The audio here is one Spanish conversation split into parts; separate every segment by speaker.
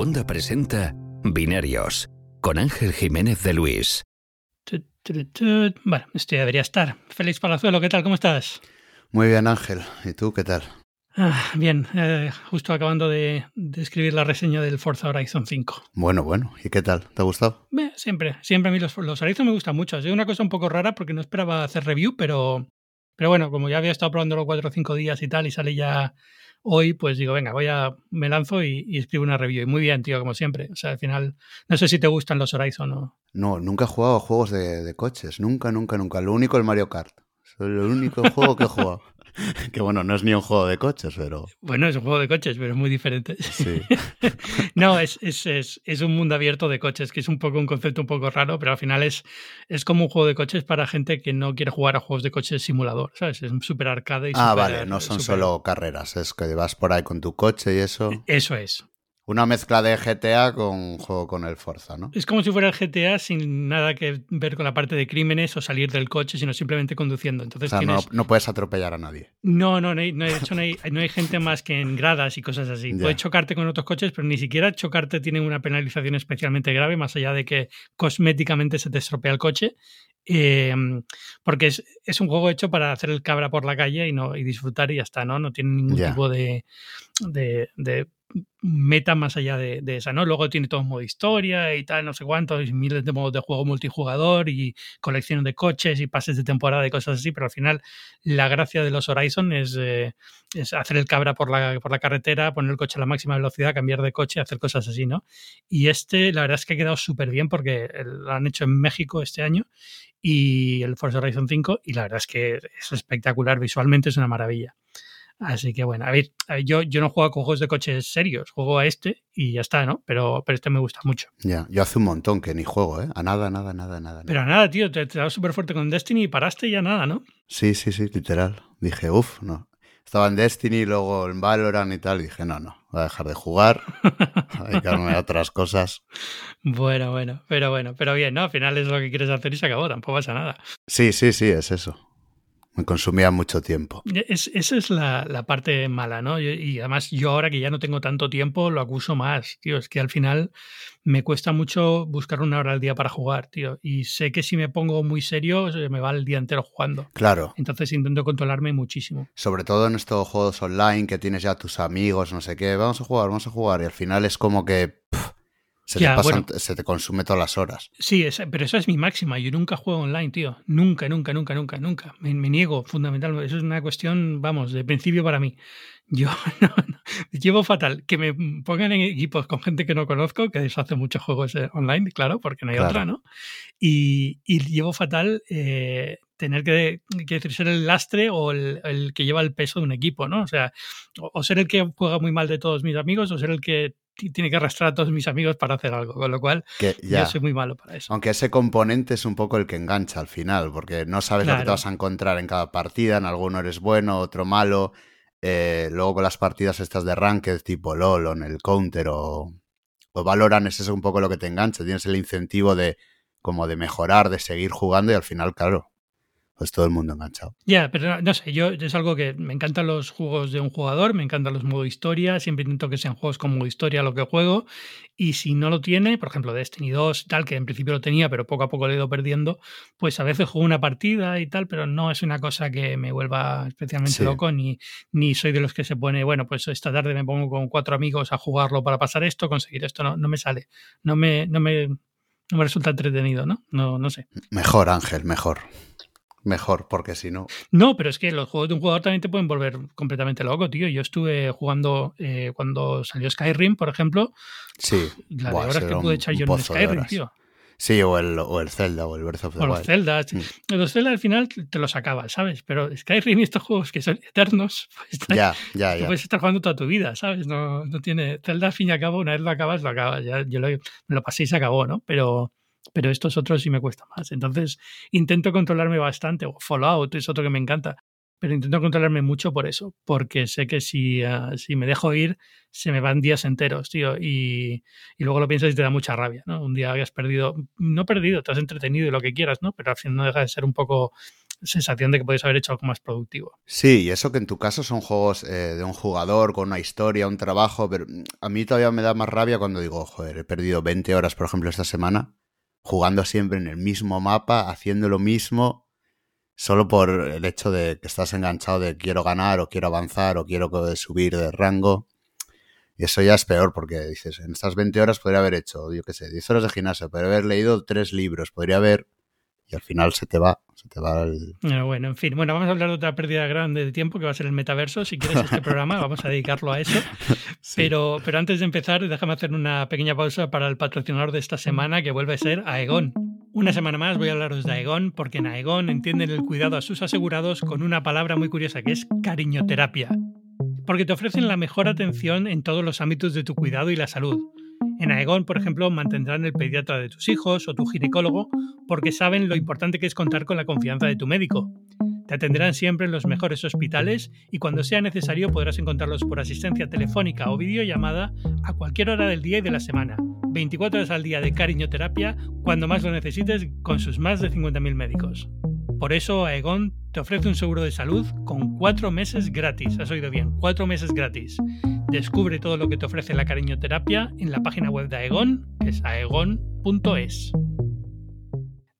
Speaker 1: Segunda presenta Binarios con Ángel Jiménez de Luis.
Speaker 2: Bueno, esto ya debería estar. Félix Palazuelo, ¿qué tal? ¿Cómo estás?
Speaker 3: Muy bien, Ángel. ¿Y tú qué tal?
Speaker 2: Ah, bien, eh, justo acabando de, de escribir la reseña del Forza Horizon 5.
Speaker 3: Bueno, bueno. ¿Y qué tal? ¿Te ha gustado?
Speaker 2: Siempre, siempre a mí los, los Horizon me gustan mucho. Es una cosa un poco rara porque no esperaba hacer review, pero, pero bueno, como ya había estado probándolo cuatro o cinco días y tal, y sale ya hoy, pues digo, venga, voy a, me lanzo y, y escribo una review. Y muy bien, tío, como siempre. O sea, al final, no sé si te gustan los Horizon o...
Speaker 3: No, nunca he jugado a juegos de, de coches. Nunca, nunca, nunca. Lo único el Mario Kart. Es el único juego que he jugado. que bueno, no es ni un juego de coches, pero
Speaker 2: Bueno, es un juego de coches, pero es muy diferente.
Speaker 3: sí.
Speaker 2: no, es, es, es, es un mundo abierto de coches, que es un poco un concepto un poco raro, pero al final es, es como un juego de coches para gente que no quiere jugar a juegos de coches simulador, ¿sabes? Es súper arcade y
Speaker 3: Ah, vale, no son solo carreras. Es que vas por ahí con tu coche y eso.
Speaker 2: Eso es.
Speaker 3: Una mezcla de GTA con un juego con el Forza, ¿no?
Speaker 2: Es como si fuera el GTA sin nada que ver con la parte de crímenes o salir del coche, sino simplemente conduciendo.
Speaker 3: O
Speaker 2: Entonces
Speaker 3: sea, no,
Speaker 2: tienes...
Speaker 3: no puedes atropellar a nadie.
Speaker 2: No, no, no hay, no hay- de hecho no hay, no hay gente más que en gradas y cosas así. Puedes chocarte con otros coches, pero ni siquiera chocarte tiene una penalización especialmente grave, más allá de que cosméticamente se te estropea el coche. Eh, porque es, es un juego hecho para hacer el cabra por la calle y no y disfrutar y ya está, ¿no? No tiene ningún tipo de, de, de meta más allá de, de esa, ¿no? Luego tiene todo modo historia y tal, no sé cuántos, miles de modos de juego multijugador y colección de coches y pases de temporada y cosas así, pero al final la gracia de los Horizon es, eh, es hacer el cabra por la, por la carretera, poner el coche a la máxima velocidad, cambiar de coche, hacer cosas así, ¿no? Y este, la verdad es que ha quedado súper bien porque lo han hecho en México este año y el Forza Horizon 5 y la verdad es que es espectacular, visualmente es una maravilla. Así que bueno, a ver, a ver, yo, yo no juego con juegos de coches serios, juego a este y ya está, ¿no? Pero, pero este me gusta mucho.
Speaker 3: Ya, yo hace un montón que ni juego, ¿eh? A nada, nada, nada, nada.
Speaker 2: Pero nada, tío, te, te das súper fuerte con Destiny y paraste y ya nada, ¿no?
Speaker 3: Sí, sí, sí, literal. Dije, uff, no. Estaba en Destiny, luego en Valorant y tal. Y dije, no, no, voy a dejar de jugar, a dedicarme a otras cosas.
Speaker 2: Bueno, bueno, pero bueno, pero bien, ¿no? Al final es lo que quieres hacer y se acabó, tampoco pasa nada.
Speaker 3: Sí, sí, sí, es eso. Me consumía mucho tiempo.
Speaker 2: Es, esa es la, la parte mala, ¿no? Y, y además yo ahora que ya no tengo tanto tiempo lo acuso más, tío. Es que al final me cuesta mucho buscar una hora al día para jugar, tío. Y sé que si me pongo muy serio se me va el día entero jugando.
Speaker 3: Claro,
Speaker 2: Entonces intento controlarme muchísimo.
Speaker 3: sobre todo en estos juegos online que tienes ya tus amigos, no sé qué, vamos a jugar, vamos a jugar. Y al final es como que pff, se,
Speaker 2: Ya,
Speaker 3: te pasan-
Speaker 2: bueno.
Speaker 3: se te consume todas las horas.
Speaker 2: Sí, esa- pero esa es mi máxima. Yo nunca juego online, tío. Nunca, nunca, nunca, nunca, nunca. Me, me niego, fundamentalmente. Eso es una cuestión, vamos, de principio para mí. Yo no, no. llevo fatal que me pongan en equipos con gente que no conozco, que eso hace muchos juegos online, claro, porque no hay
Speaker 3: Claro.
Speaker 2: otra, ¿no? Y, y llevo fatal eh, tener que, que decir, ser el lastre o el, el que lleva el peso de un equipo, ¿no? O sea, o, o ser el que juega muy mal de todos mis amigos o ser el que tiene que arrastrar a todos mis amigos para hacer algo. Con lo cual,
Speaker 3: Que
Speaker 2: yo
Speaker 3: ya.
Speaker 2: soy muy malo para eso.
Speaker 3: Aunque ese componente es un poco el que engancha al final, porque no sabes lo que te vas a encontrar en cada partida, en alguno eres bueno, otro malo. eh, luego con las partidas estas de ranked tipo LOL o en el Counter o, o Valorant, ese es un poco lo que te engancha. Tienes el incentivo de como de mejorar, de seguir jugando y al final, claro, pues todo el mundo enganchado.
Speaker 2: Ya, pero no, no sé, yo es algo que me encantan los juegos de un jugador, me encantan los modo historia, siempre intento que sean juegos con modo historia lo que juego, y si no lo tiene, por ejemplo Destiny 2 y tal, que en principio lo tenía, pero poco a poco lo he ido perdiendo, pues a veces juego una partida y tal, pero no es una cosa que me vuelva especialmente
Speaker 3: Sí.
Speaker 2: loco, ni, ni soy de los que se pone, bueno, pues esta tarde me pongo con cuatro amigos a jugarlo para pasar esto, conseguir esto, no, no me sale, no me, no me, no me resulta entretenido, ¿no? No, no sé.
Speaker 3: Mejor, Ángel, mejor. Mejor, porque si no.
Speaker 2: No, pero es que los juegos de un jugador también te pueden volver completamente loco, tío. Yo estuve jugando eh, cuando salió Skyrim, por ejemplo,
Speaker 3: Sí.
Speaker 2: la
Speaker 3: Buah,
Speaker 2: de horas que pude echar yo en Skyrim, tío.
Speaker 3: Sí, o el, o el Zelda o el Breath of the
Speaker 2: O los
Speaker 3: Wild.
Speaker 2: Zelda.
Speaker 3: Mm.
Speaker 2: Los Zelda al final te los acabas, ¿sabes? Pero Skyrim y estos juegos que son eternos, pues
Speaker 3: Ya, ya, ya.
Speaker 2: puedes estar jugando toda tu vida, ¿sabes? No, no tiene. Zelda al fin y al cabo, una vez lo acabas, lo acabas. Ya, yo lo, me lo pasé y se acabó, ¿no? Pero, pero estos otros sí me cuesta más. Entonces intento controlarme bastante. O Fallout es otro que me encanta. Pero intento controlarme mucho por eso, porque sé que si, ah, si me dejo ir, se me van días enteros, tío. Y, y luego lo piensas y te da mucha rabia, ¿no? Un día has perdido, no perdido, te has entretenido y lo que quieras, ¿no? Pero al final no deja de ser un poco sensación de que puedes haber hecho algo más productivo.
Speaker 3: Sí, y eso que en tu caso son juegos eh, de un jugador con una historia, un trabajo, pero a mí todavía me da más rabia cuando digo, joder, he perdido 20 horas, por ejemplo, esta semana, jugando siempre en el mismo mapa, haciendo lo mismo, solo por el hecho de que estás enganchado de quiero ganar o quiero avanzar o quiero subir de rango. Y eso ya es peor porque dices, en estas 20 horas podría haber hecho, yo qué sé, 10 horas de gimnasio, podría haber leído tres libros, podría haber... Y al final se te va, se te va el...
Speaker 2: Bueno, en fin, bueno, vamos a hablar de otra pérdida grande de tiempo que va a ser el metaverso. Si quieres este programa, vamos a dedicarlo a eso. Pero, pero antes de empezar, déjame hacer una pequeña pausa para el patrocinador de esta semana, que vuelve a ser Aegon. Una semana más voy a hablaros de Aegon, porque en Aegon entienden el cuidado a sus asegurados con una palabra muy curiosa que es cariñoterapia porque te ofrecen la mejor atención en todos los ámbitos de tu cuidado y la salud. En Aegon, por ejemplo, mantendrán el pediatra de tus hijos o tu ginecólogo porque saben lo importante que es contar con la confianza de tu médico. Te atenderán siempre en los mejores hospitales y cuando sea necesario podrás encontrarlos por asistencia telefónica o videollamada a cualquier hora del día y de la semana. 24 horas al día de cariñoterapia cuando más lo necesites con sus más de 50.000 médicos. Por eso Aegon te ofrece un seguro de salud con cuatro meses gratis. Has oído bien, cuatro meses gratis. Descubre todo lo que te ofrece la cariñoterapia en la página web de Aegon, que es aegon.es.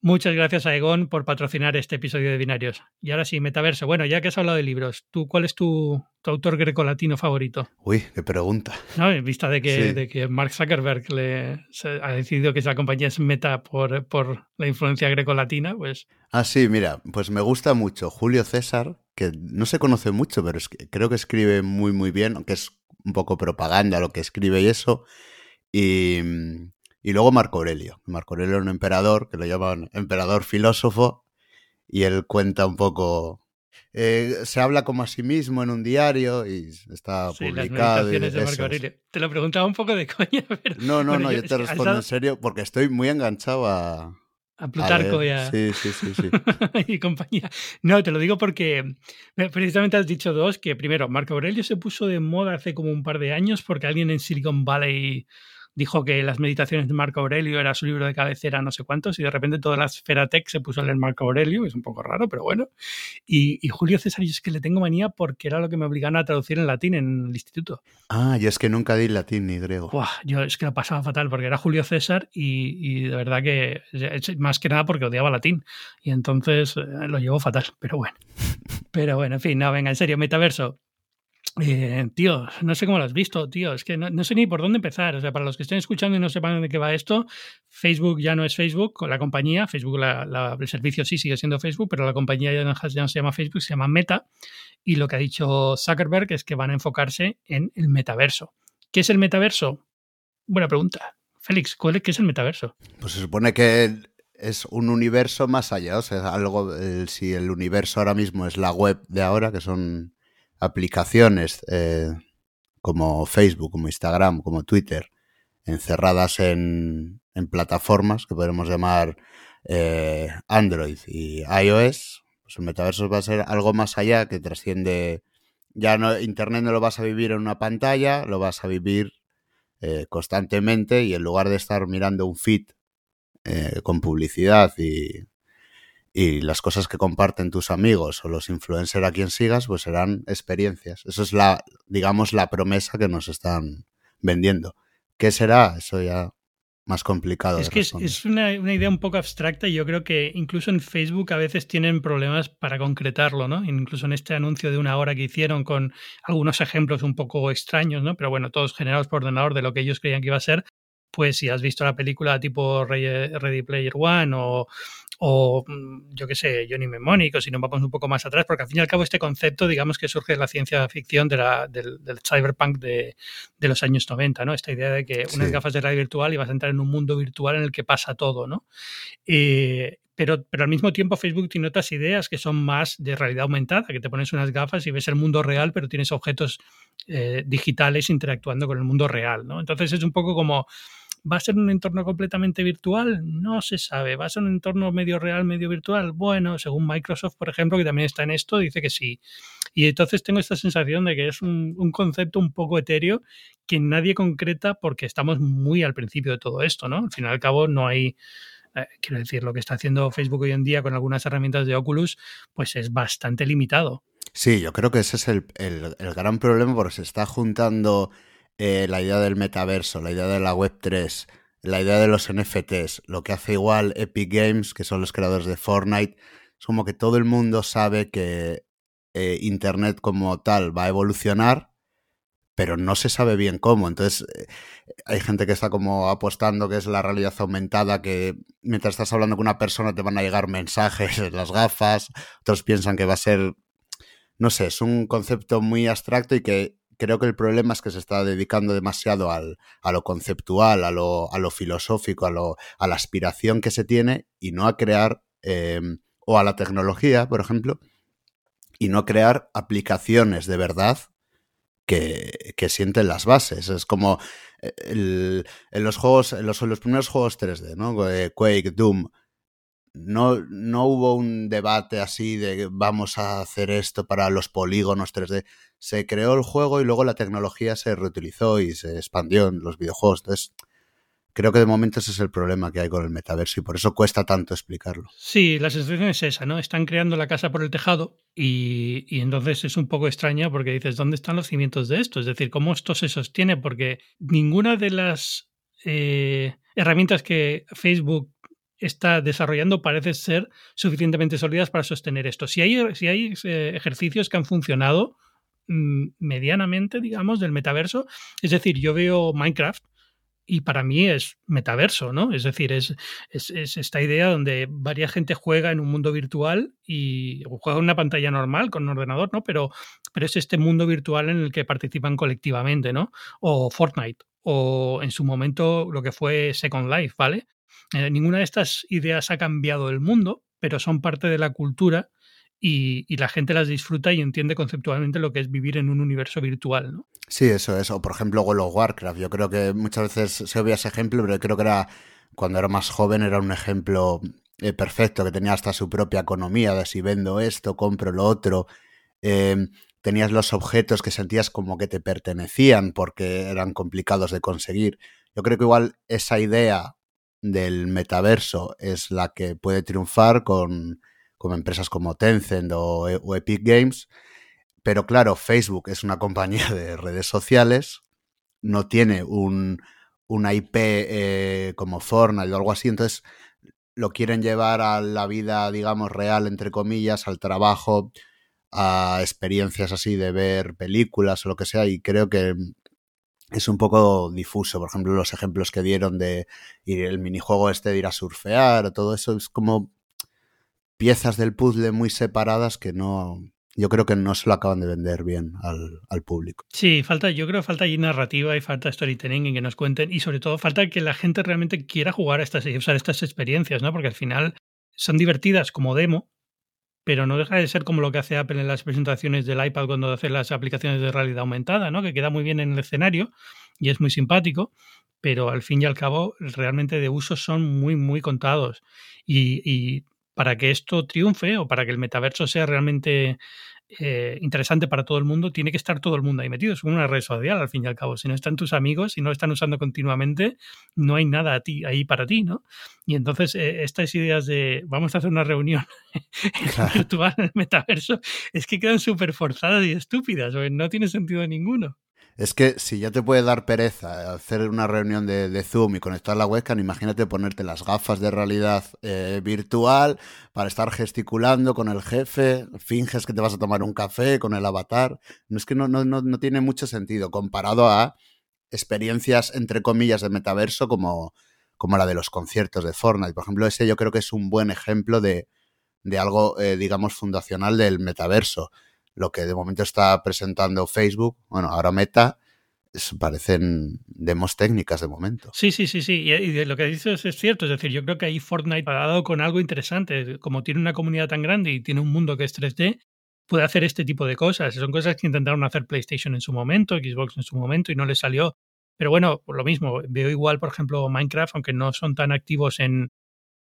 Speaker 2: Muchas gracias a Egon por patrocinar este episodio de Binarios. Y ahora sí, Metaverso. Bueno, ya que has hablado de libros, ¿tú cuál es tu, autor grecolatino favorito?
Speaker 3: Uy, qué pregunta.
Speaker 2: No, en vista de que, de que Mark Zuckerberg le, ha decidido que esa compañía es meta por, por la influencia grecolatina, pues...
Speaker 3: Ah, sí, mira, pues me gusta mucho Julio César, que no se conoce mucho, pero es que creo que escribe muy, muy bien, aunque es un poco propaganda lo que escribe y eso. Y y luego Marco Aurelio. Marco Aurelio era un emperador, que lo llaman emperador filósofo, y él cuenta un poco... Eh, se habla como a sí mismo en un diario y está publicado.
Speaker 2: de Marco Aurelio. Te lo preguntaba un poco de coña, pero...
Speaker 3: No, no, no, yo, te respondo en serio porque estoy muy enganchado a,
Speaker 2: a Plutarco y a...
Speaker 3: Sí, sí, sí, sí.
Speaker 2: y compañía. No, te lo digo porque precisamente has dicho dos, que primero, Marco Aurelio se puso de moda hace como un par de años porque alguien en Silicon Valley dijo que las meditaciones de Marco Aurelio era su libro de cabecera, no sé cuántos, y de repente toda la esfera tech se puso a leer Marco Aurelio, es un poco raro, pero bueno. Y, Julio César, yo es que le tengo manía porque era lo que me obligaban a traducir en latín en el instituto.
Speaker 3: Ah, yo es que nunca di latín ni griego.
Speaker 2: yo es que lo pasaba fatal porque era Julio César y, de verdad que, más que nada porque odiaba latín. Y entonces eh, lo llevo fatal, pero bueno. Pero bueno, en fin, no, venga, en serio, metaverso. Eh, tío, no sé cómo lo has visto, tío. Es que no, sé ni por dónde empezar. O sea, para los que estén escuchando y no sepan de qué va esto, Facebook ya no es Facebook, la compañía. Facebook, el servicio sí sigue siendo Facebook, pero la compañía ya no, ya no, se llama Facebook, se llama Meta. Y lo que ha dicho Zuckerberg es que van a enfocarse en el metaverso. ¿Qué es el metaverso? Buena pregunta. Félix, ¿qué es el metaverso?
Speaker 3: Pues se supone que es un universo más allá. O sea, algo, si el universo ahora mismo es la web de ahora, que son aplicaciones eh, como Facebook, como Instagram, como Twitter, encerradas en, plataformas que podemos llamar eh, Android y iOS, pues el metaverso va a ser algo más allá que trasciende. Ya no, Internet no lo vas a vivir en una pantalla, lo vas a vivir eh, constantemente y en lugar de estar mirando un feed con publicidad y y las cosas que comparten tus amigos o los influencers a quien sigas, pues serán experiencias. Eso es la, digamos, la promesa que nos están vendiendo. ¿Qué será? Eso ya más complicado.
Speaker 2: Es que es, una, idea un poco abstracta y yo creo que incluso en Facebook a veces tienen problemas para concretarlo, ¿no? Incluso en este anuncio de una hora que hicieron con algunos ejemplos un poco extraños, ¿no? Pero bueno, todos generados por ordenador de lo que ellos creían que iba a ser, pues si has visto la película tipo Ready Player One o, o mm, yo qué sé, Johnny Mnemonic, o si nos vamos un poco más atrás, porque al fin y al cabo este concepto, digamos que surge de la ciencia ficción de la, del, cyberpunk de, de, los años 90, ¿no? Esta idea de que unas gafas de realidad virtual y vas a entrar en un mundo virtual en el que pasa todo, ¿no? Eh, pero, pero, al mismo tiempo Facebook tiene otras ideas que son más de realidad aumentada, que te pones unas gafas y ves el mundo real, pero tienes objetos eh, digitales interactuando con el mundo real, ¿no? Entonces es un poco como ¿Va a ser un entorno completamente virtual? No se sabe. ¿Va a ser un entorno medio real, medio virtual? Bueno, según Microsoft, por ejemplo, que también está en esto, dice que sí. Y entonces tengo esta sensación de que es un, concepto un poco etéreo que nadie concreta porque estamos muy al principio de todo esto, ¿no? Al fin y al cabo no hay Eh, quiero decir, lo que está haciendo Facebook hoy en día con algunas herramientas de Oculus, pues es bastante limitado.
Speaker 3: Sí, yo creo que ese es el, gran problema porque se está juntando eh, la idea del metaverso, la idea de la Web 3, la idea de los NFTs, lo que hace igual Epic Games, que son los creadores de Fortnite, es como que todo el mundo sabe que eh, Internet como tal va a evolucionar, pero no se sabe bien cómo. Entonces, eh, hay gente que está como apostando que es la realidad aumentada, que mientras estás hablando con una persona te van a llegar mensajes en las gafas, otros piensan que va a ser, no sé, es un concepto muy abstracto y que creo que el problema es que se está dedicando demasiado al, a lo conceptual, a lo, a lo filosófico, a, lo, a la aspiración que se tiene y no a crear, eh, o a la tecnología, por ejemplo, y no crear aplicaciones de verdad que, que sienten las bases. Es como eh, en los juegos, en los, los, primeros juegos 3D, ¿no? Eh, Quake, Doom. No, no hubo un debate así de vamos a hacer esto para los polígonos 3D. Se creó el juego y luego la tecnología se reutilizó y se expandió en los videojuegos. Entonces, Creo que de momento ese es el problema que hay con el metaverso y por eso cuesta tanto explicarlo.
Speaker 2: Sí, la sensación es esa, ¿no? Están creando la casa por el tejado y, entonces es un poco extraña porque dices, ¿dónde están los cimientos de esto? Es decir, ¿cómo esto se sostiene? Porque ninguna de las eh, herramientas que Facebook está desarrollando parece ser suficientemente sólidas para sostener esto. Si hay, si hay eh, ejercicios que han funcionado medianamente, digamos, del metaverso, es decir, yo veo Minecraft y para mí es metaverso, ¿no? Es decir, es, es, esta idea donde varias gente juega en un mundo virtual y juega en una pantalla normal con un ordenador, ¿no? Pero, pero es este mundo virtual en el que participan colectivamente, ¿no? O Fortnite, o en su momento lo que fue Second Life, ¿vale? Eh, ninguna de estas ideas ha cambiado el mundo, pero son parte de la cultura y, la gente las disfruta y entiende conceptualmente lo que es vivir en un universo virtual, ¿no?
Speaker 3: Sí, eso es. O por ejemplo, World of Warcraft. Yo creo que muchas veces se obvia ese ejemplo, pero creo que era cuando era más joven era un ejemplo eh, perfecto, que tenía hasta su propia economía, de si vendo esto, compro lo otro. Em, tenías los objetos que sentías como que te pertenecían porque eran complicados de conseguir. Yo creo que igual esa idea del metaverso es la que puede triunfar con como empresas como Tencent o, Epic Games. Pero claro, Facebook es una compañía de redes sociales, no tiene un, una IP eh, como Fortnite o algo así, entonces lo quieren llevar a la vida, digamos, real, entre comillas, al trabajo, a experiencias así de ver películas o lo que sea, y creo que es un poco difuso. Por ejemplo, los ejemplos que dieron de ir el minijuego este de ir a surfear, todo eso es como piezas del puzzle muy separadas que no, yo creo que no se lo acaban de vender bien al, público.
Speaker 2: Sí, falta, yo creo que falta allí narrativa y falta storytelling en que nos cuenten y sobre todo falta que la gente realmente quiera jugar a estas y usar estas experiencias, ¿no? Porque al final son divertidas como demo, pero no deja de ser como lo que hace Apple en las presentaciones del iPad cuando hace las aplicaciones de realidad aumentada, ¿no? Que queda muy bien en el escenario y es muy simpático, pero al fin y al cabo realmente de usos son muy, muy contados. y para que esto triunfe o para que el metaverso sea realmente eh, interesante para todo el mundo, tiene que estar todo el mundo ahí metido. Es una red social, al fin y al cabo. Si no están tus amigos, si no están usando continuamente, no hay nada a ti, ahí para ti, ¿no? Y entonces, eh, estas ideas de vamos a hacer una reunión virtual en el metaverso, es que quedan súper forzadas y estúpidas, no tiene sentido ninguno.
Speaker 3: Es que si ya te puede dar pereza hacer una reunión de, Zoom y conectar la webcam, imagínate ponerte las gafas de realidad eh, virtual para estar gesticulando con el jefe, finges que te vas a tomar un café con el avatar. No es que no, no, no, tiene mucho sentido comparado a experiencias, entre comillas, de metaverso como, como la de los conciertos de Fortnite. Por ejemplo, ese yo creo que es un buen ejemplo de, de algo, eh, digamos, fundacional del metaverso lo que de momento está presentando Facebook, bueno, ahora Meta, parecen demos técnicas de momento.
Speaker 2: Sí, sí, sí, sí. Y, lo que dices es cierto. Es decir, yo creo que ahí Fortnite ha dado con algo interesante. Como tiene una comunidad tan grande y tiene un mundo que es 3D, puede hacer este tipo de cosas. Son cosas que intentaron hacer PlayStation en su momento, Xbox en su momento y no le salió. Pero bueno, por lo mismo, veo igual, por ejemplo, Minecraft, aunque no son tan activos en,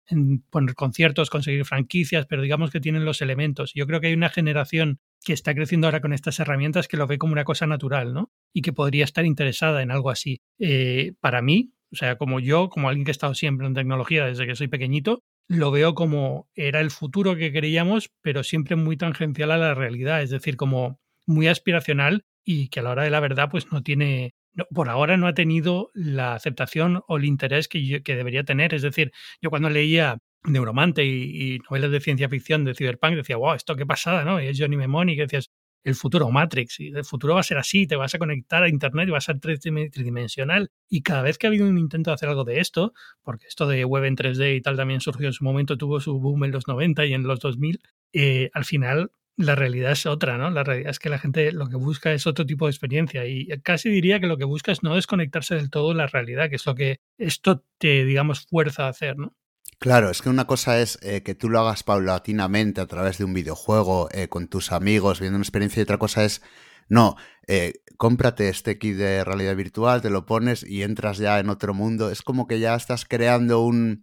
Speaker 2: en poner conciertos, conseguir franquicias, pero digamos que tienen los elementos. Yo creo que hay una generación que está creciendo ahora con estas herramientas que lo ve como una cosa natural, ¿no? Y que podría estar interesada en algo así. Eh, para mí, O sea, como yo, como alguien que ha estado siempre en tecnología desde que soy pequeñito, lo veo como era el futuro que queríamos, pero siempre muy tangencial a la realidad, es decir, como muy aspiracional y que a la hora de la verdad pues no tiene, por ahora no ha tenido la aceptación o el interés que, debería tener. Es decir, yo cuando leía Neuromante y, novelas de ciencia ficción de Cyberpunk decía, wow, esto qué pasada, ¿no? Y es Johnny Memoni que decías, el futuro Matrix, y el futuro va a ser así, te vas a conectar a Internet y va a ser tridimensional. Y cada vez que ha habido un intento de hacer algo de esto, porque esto de web en 3D y tal también surgió en su momento, tuvo su boom en los 90 y en los 2000, eh, al final la realidad es otra, ¿no? La realidad es que la gente lo que busca es otro tipo de experiencia y casi diría que lo que busca es no desconectarse del todo de la realidad, que es lo que esto te, digamos, fuerza a hacer, ¿no?
Speaker 3: Claro, es que una cosa es eh, que tú lo hagas paulatinamente a través de un videojuego, eh, con tus amigos, viendo una experiencia, y otra cosa es, no, eh, cómprate este kit de realidad virtual, te lo pones y entras ya en otro mundo. Es como que ya estás creando un...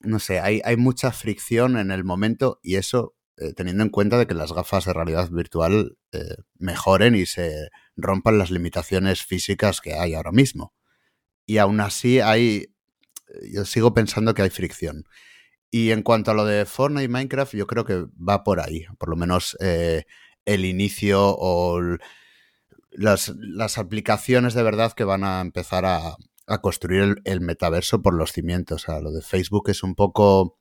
Speaker 3: No sé, hay, hay mucha fricción en el momento y eso eh, teniendo en cuenta de que las gafas de realidad virtual eh, mejoren y se rompan las limitaciones físicas que hay ahora mismo. Y aún así hay, eh, yo sigo pensando que hay fricción. Y en cuanto a lo de Fortnite y Minecraft, yo creo que va por ahí, por lo menos el inicio o las, aplicaciones de verdad que van a empezar a, construir el, el, metaverso por los cimientos. O sea, lo de Facebook es un poco...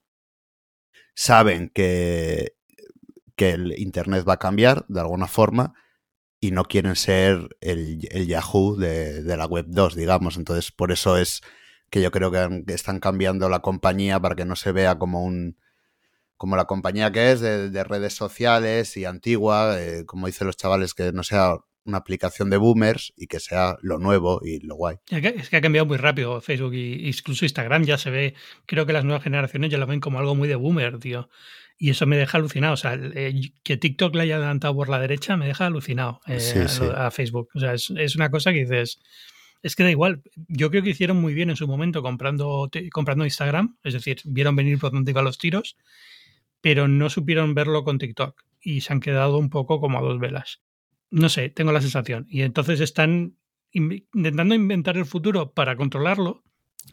Speaker 3: Saben que que el Internet va a cambiar de alguna forma y no quieren ser el, Yahoo de, la Web 2, digamos. Entonces, por eso es que yo creo que están cambiando la compañía para que no se vea como un como la compañía que es de, redes sociales y antigua, eh, como dicen los chavales, que no sea una aplicación de boomers y que sea lo nuevo y lo guay.
Speaker 2: Es que ha cambiado muy rápido Facebook y incluso Instagram ya se ve, creo que las nuevas generaciones ya lo ven como algo muy de boomer, tío. Y eso me deja alucinado. O sea, eh, que TikTok le haya adelantado por la derecha me deja alucinado eh, A, Facebook. O sea, es, una cosa que dices. Es que da igual. Yo creo que hicieron muy bien en su momento comprando, comprando Instagram. Es decir, vieron venir por donde iban los tiros, pero no supieron verlo con TikTok. Y se han quedado un poco como a dos velas. No sé, tengo la sensación. Y entonces están intentando inventar el futuro para controlarlo,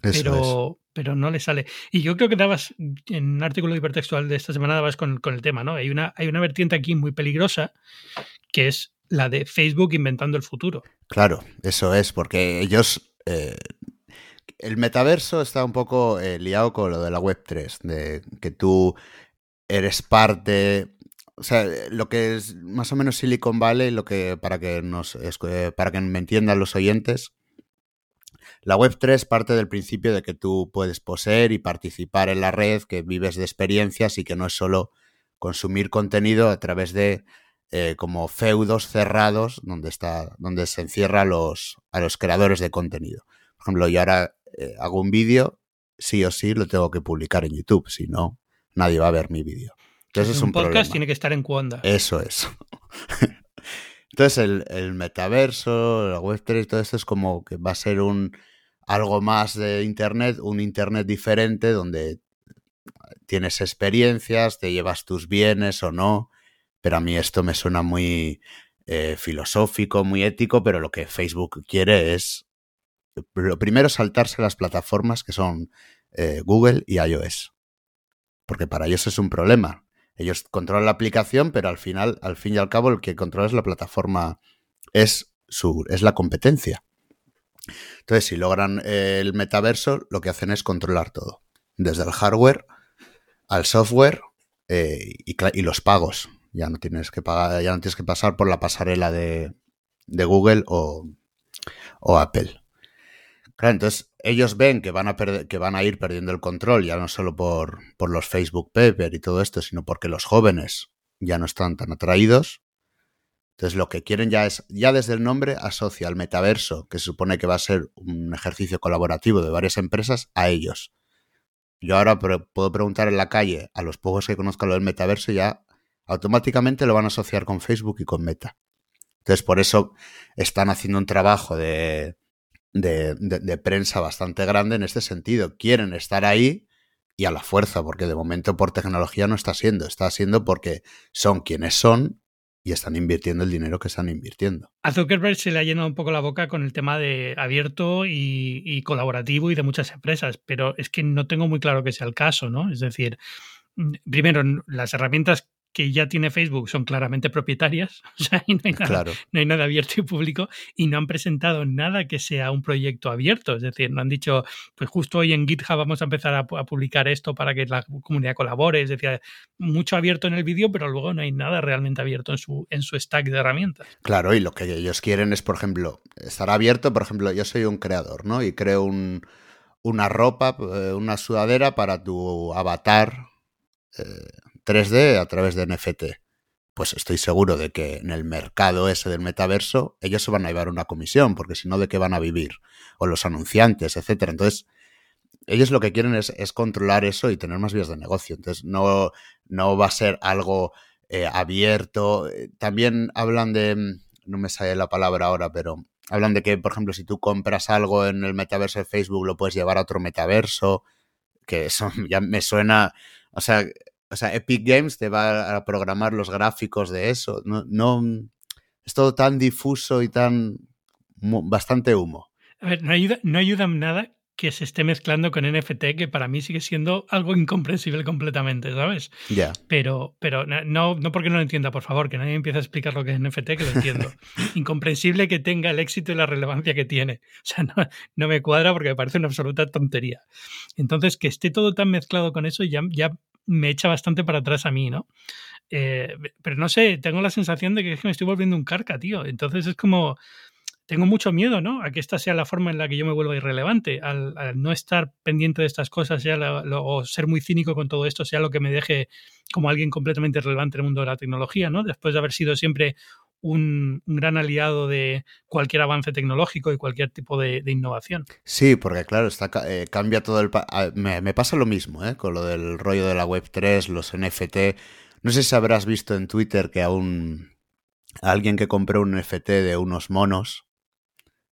Speaker 2: pero, pero no le sale. Y yo creo que dabas, en un artículo hipertextual de esta semana, dabas con, el tema, ¿no? Hay una, hay una vertiente aquí muy peligrosa, que es la de Facebook inventando el futuro.
Speaker 3: Claro, eso es, porque ellos... Eh, el metaverso está un poco eh, liado con lo de la Web3, de que tú eres parte o sea, lo que es más o menos Silicon Valley, lo que para que nos eh, para que me entiendan los oyentes, la Web3 parte del principio de que tú puedes poseer y participar en la red, que vives de experiencias y que no es solo consumir contenido a través de eh, como feudos cerrados donde está donde se encierra a los, a los creadores de contenido. Por ejemplo, yo ahora eh, hago un vídeo, sí o sí lo tengo que publicar en YouTube, si no, nadie va a ver mi vídeo. Entonces es un,
Speaker 2: podcast tiene que estar en Cuanda.
Speaker 3: Eso es. Entonces el, el metaverso, la Web3, todo esto es como que va a ser un algo más de Internet, un Internet diferente donde tienes experiencias, te llevas tus bienes o no, pero a mí esto me suena muy eh, filosófico, muy ético, pero lo que Facebook quiere es, lo primero, saltarse las plataformas que son eh, Google y iOS, porque para ellos es un problema. Ellos controlan la aplicación, pero al final, al fin y al cabo, el que controla es la plataforma, es, su, es la competencia. Entonces, si logran eh, el metaverso, lo que hacen es controlar todo, desde el hardware al software eh, y, los pagos. Ya no tienes que pagar, ya no tienes que pasar por la pasarela de, Google o, Apple. Claro, entonces ellos ven que van a que van a ir perdiendo el control, ya no solo por, por los Facebook Paper y todo esto, sino porque los jóvenes ya no están tan atraídos entonces lo que quieren ya es, ya desde el nombre asocia al metaverso, que se supone que va a ser un ejercicio colaborativo de varias empresas, a ellos. Yo ahora puedo preguntar en la calle a los pocos que conozcan lo del metaverso y ya automáticamente lo van a asociar con Facebook y con Meta. Entonces por eso están haciendo un trabajo de, de, de prensa bastante grande en este sentido. Quieren estar ahí y a la fuerza, porque de momento por tecnología no está siendo, está siendo porque son quienes son y están invirtiendo el dinero que están invirtiendo.
Speaker 2: A Zuckerberg se le ha llenado un poco la boca con el tema de abierto y, y, colaborativo y de muchas empresas, pero es que no tengo muy claro que sea el caso, ¿no? Es decir, mm, primero, las herramientas que ya tiene Facebook son claramente propietarias, o sea, no hay, nada, no hay nada abierto y público y no han presentado nada que sea un proyecto abierto, es decir, no han dicho, pues justo hoy en GitHub vamos a empezar a, publicar esto para que la comunidad colabore, es decir, mucho abierto en el vídeo, pero luego no hay nada realmente abierto en su, en su stack de herramientas.
Speaker 3: Claro, y lo que ellos quieren es, por ejemplo, estar abierto, por ejemplo, yo soy un creador, ¿no? Y creo un, una ropa, eh, una sudadera para tu avatar. Eh, 3D a través de NFT. Pues estoy seguro de que en el mercado ese del metaverso ellos se van a llevar una comisión, porque si no, ¿de qué van a vivir? O los anunciantes, etcétera. Entonces, ellos lo que quieren es, controlar eso y tener más vías de negocio. Entonces, no, no va a ser algo eh, abierto. También hablan de, no me sale la palabra ahora, pero hablan de que, por ejemplo, si tú compras algo en el metaverso de Facebook, lo puedes llevar a otro metaverso, que eso ya me suena, o sea, o sea, Epic Games te va a programar los gráficos de eso. No, no es todo tan difuso y tan bastante humo.
Speaker 2: A ver, no ayuda, no ayuda nada que se esté mezclando con NFT, que para mí sigue siendo algo incomprensible completamente, ¿sabes?
Speaker 3: Ya.
Speaker 2: Pero, pero no, no porque no lo entienda, por favor, que nadie empiece a explicar lo que es NFT, que lo entiendo. Incomprensible que tenga el éxito y la relevancia que tiene. O sea, no, no, me cuadra porque me parece una absoluta tontería. Entonces, que esté todo tan mezclado con eso ya, ya me echa bastante para atrás a mí, ¿no? Eh, pero no sé, tengo la sensación de que, me estoy volviendo un carca, tío. Entonces es como, tengo mucho miedo, ¿no? A que esta sea la forma en la que yo me vuelva irrelevante, al, no estar pendiente de estas cosas, sea o ser muy cínico con todo esto, sea lo que me deje como alguien completamente irrelevante en el mundo de la tecnología, ¿no? Después de haber sido siempre un, gran aliado de cualquier avance tecnológico y cualquier tipo de, innovación.
Speaker 3: Sí, porque claro, está, eh, cambia todo el... Me, pasa lo mismo, ¿eh? Con lo del rollo de la Web3, los NFT. No sé si habrás visto en Twitter que a un... alguien que compró un NFT de unos monos,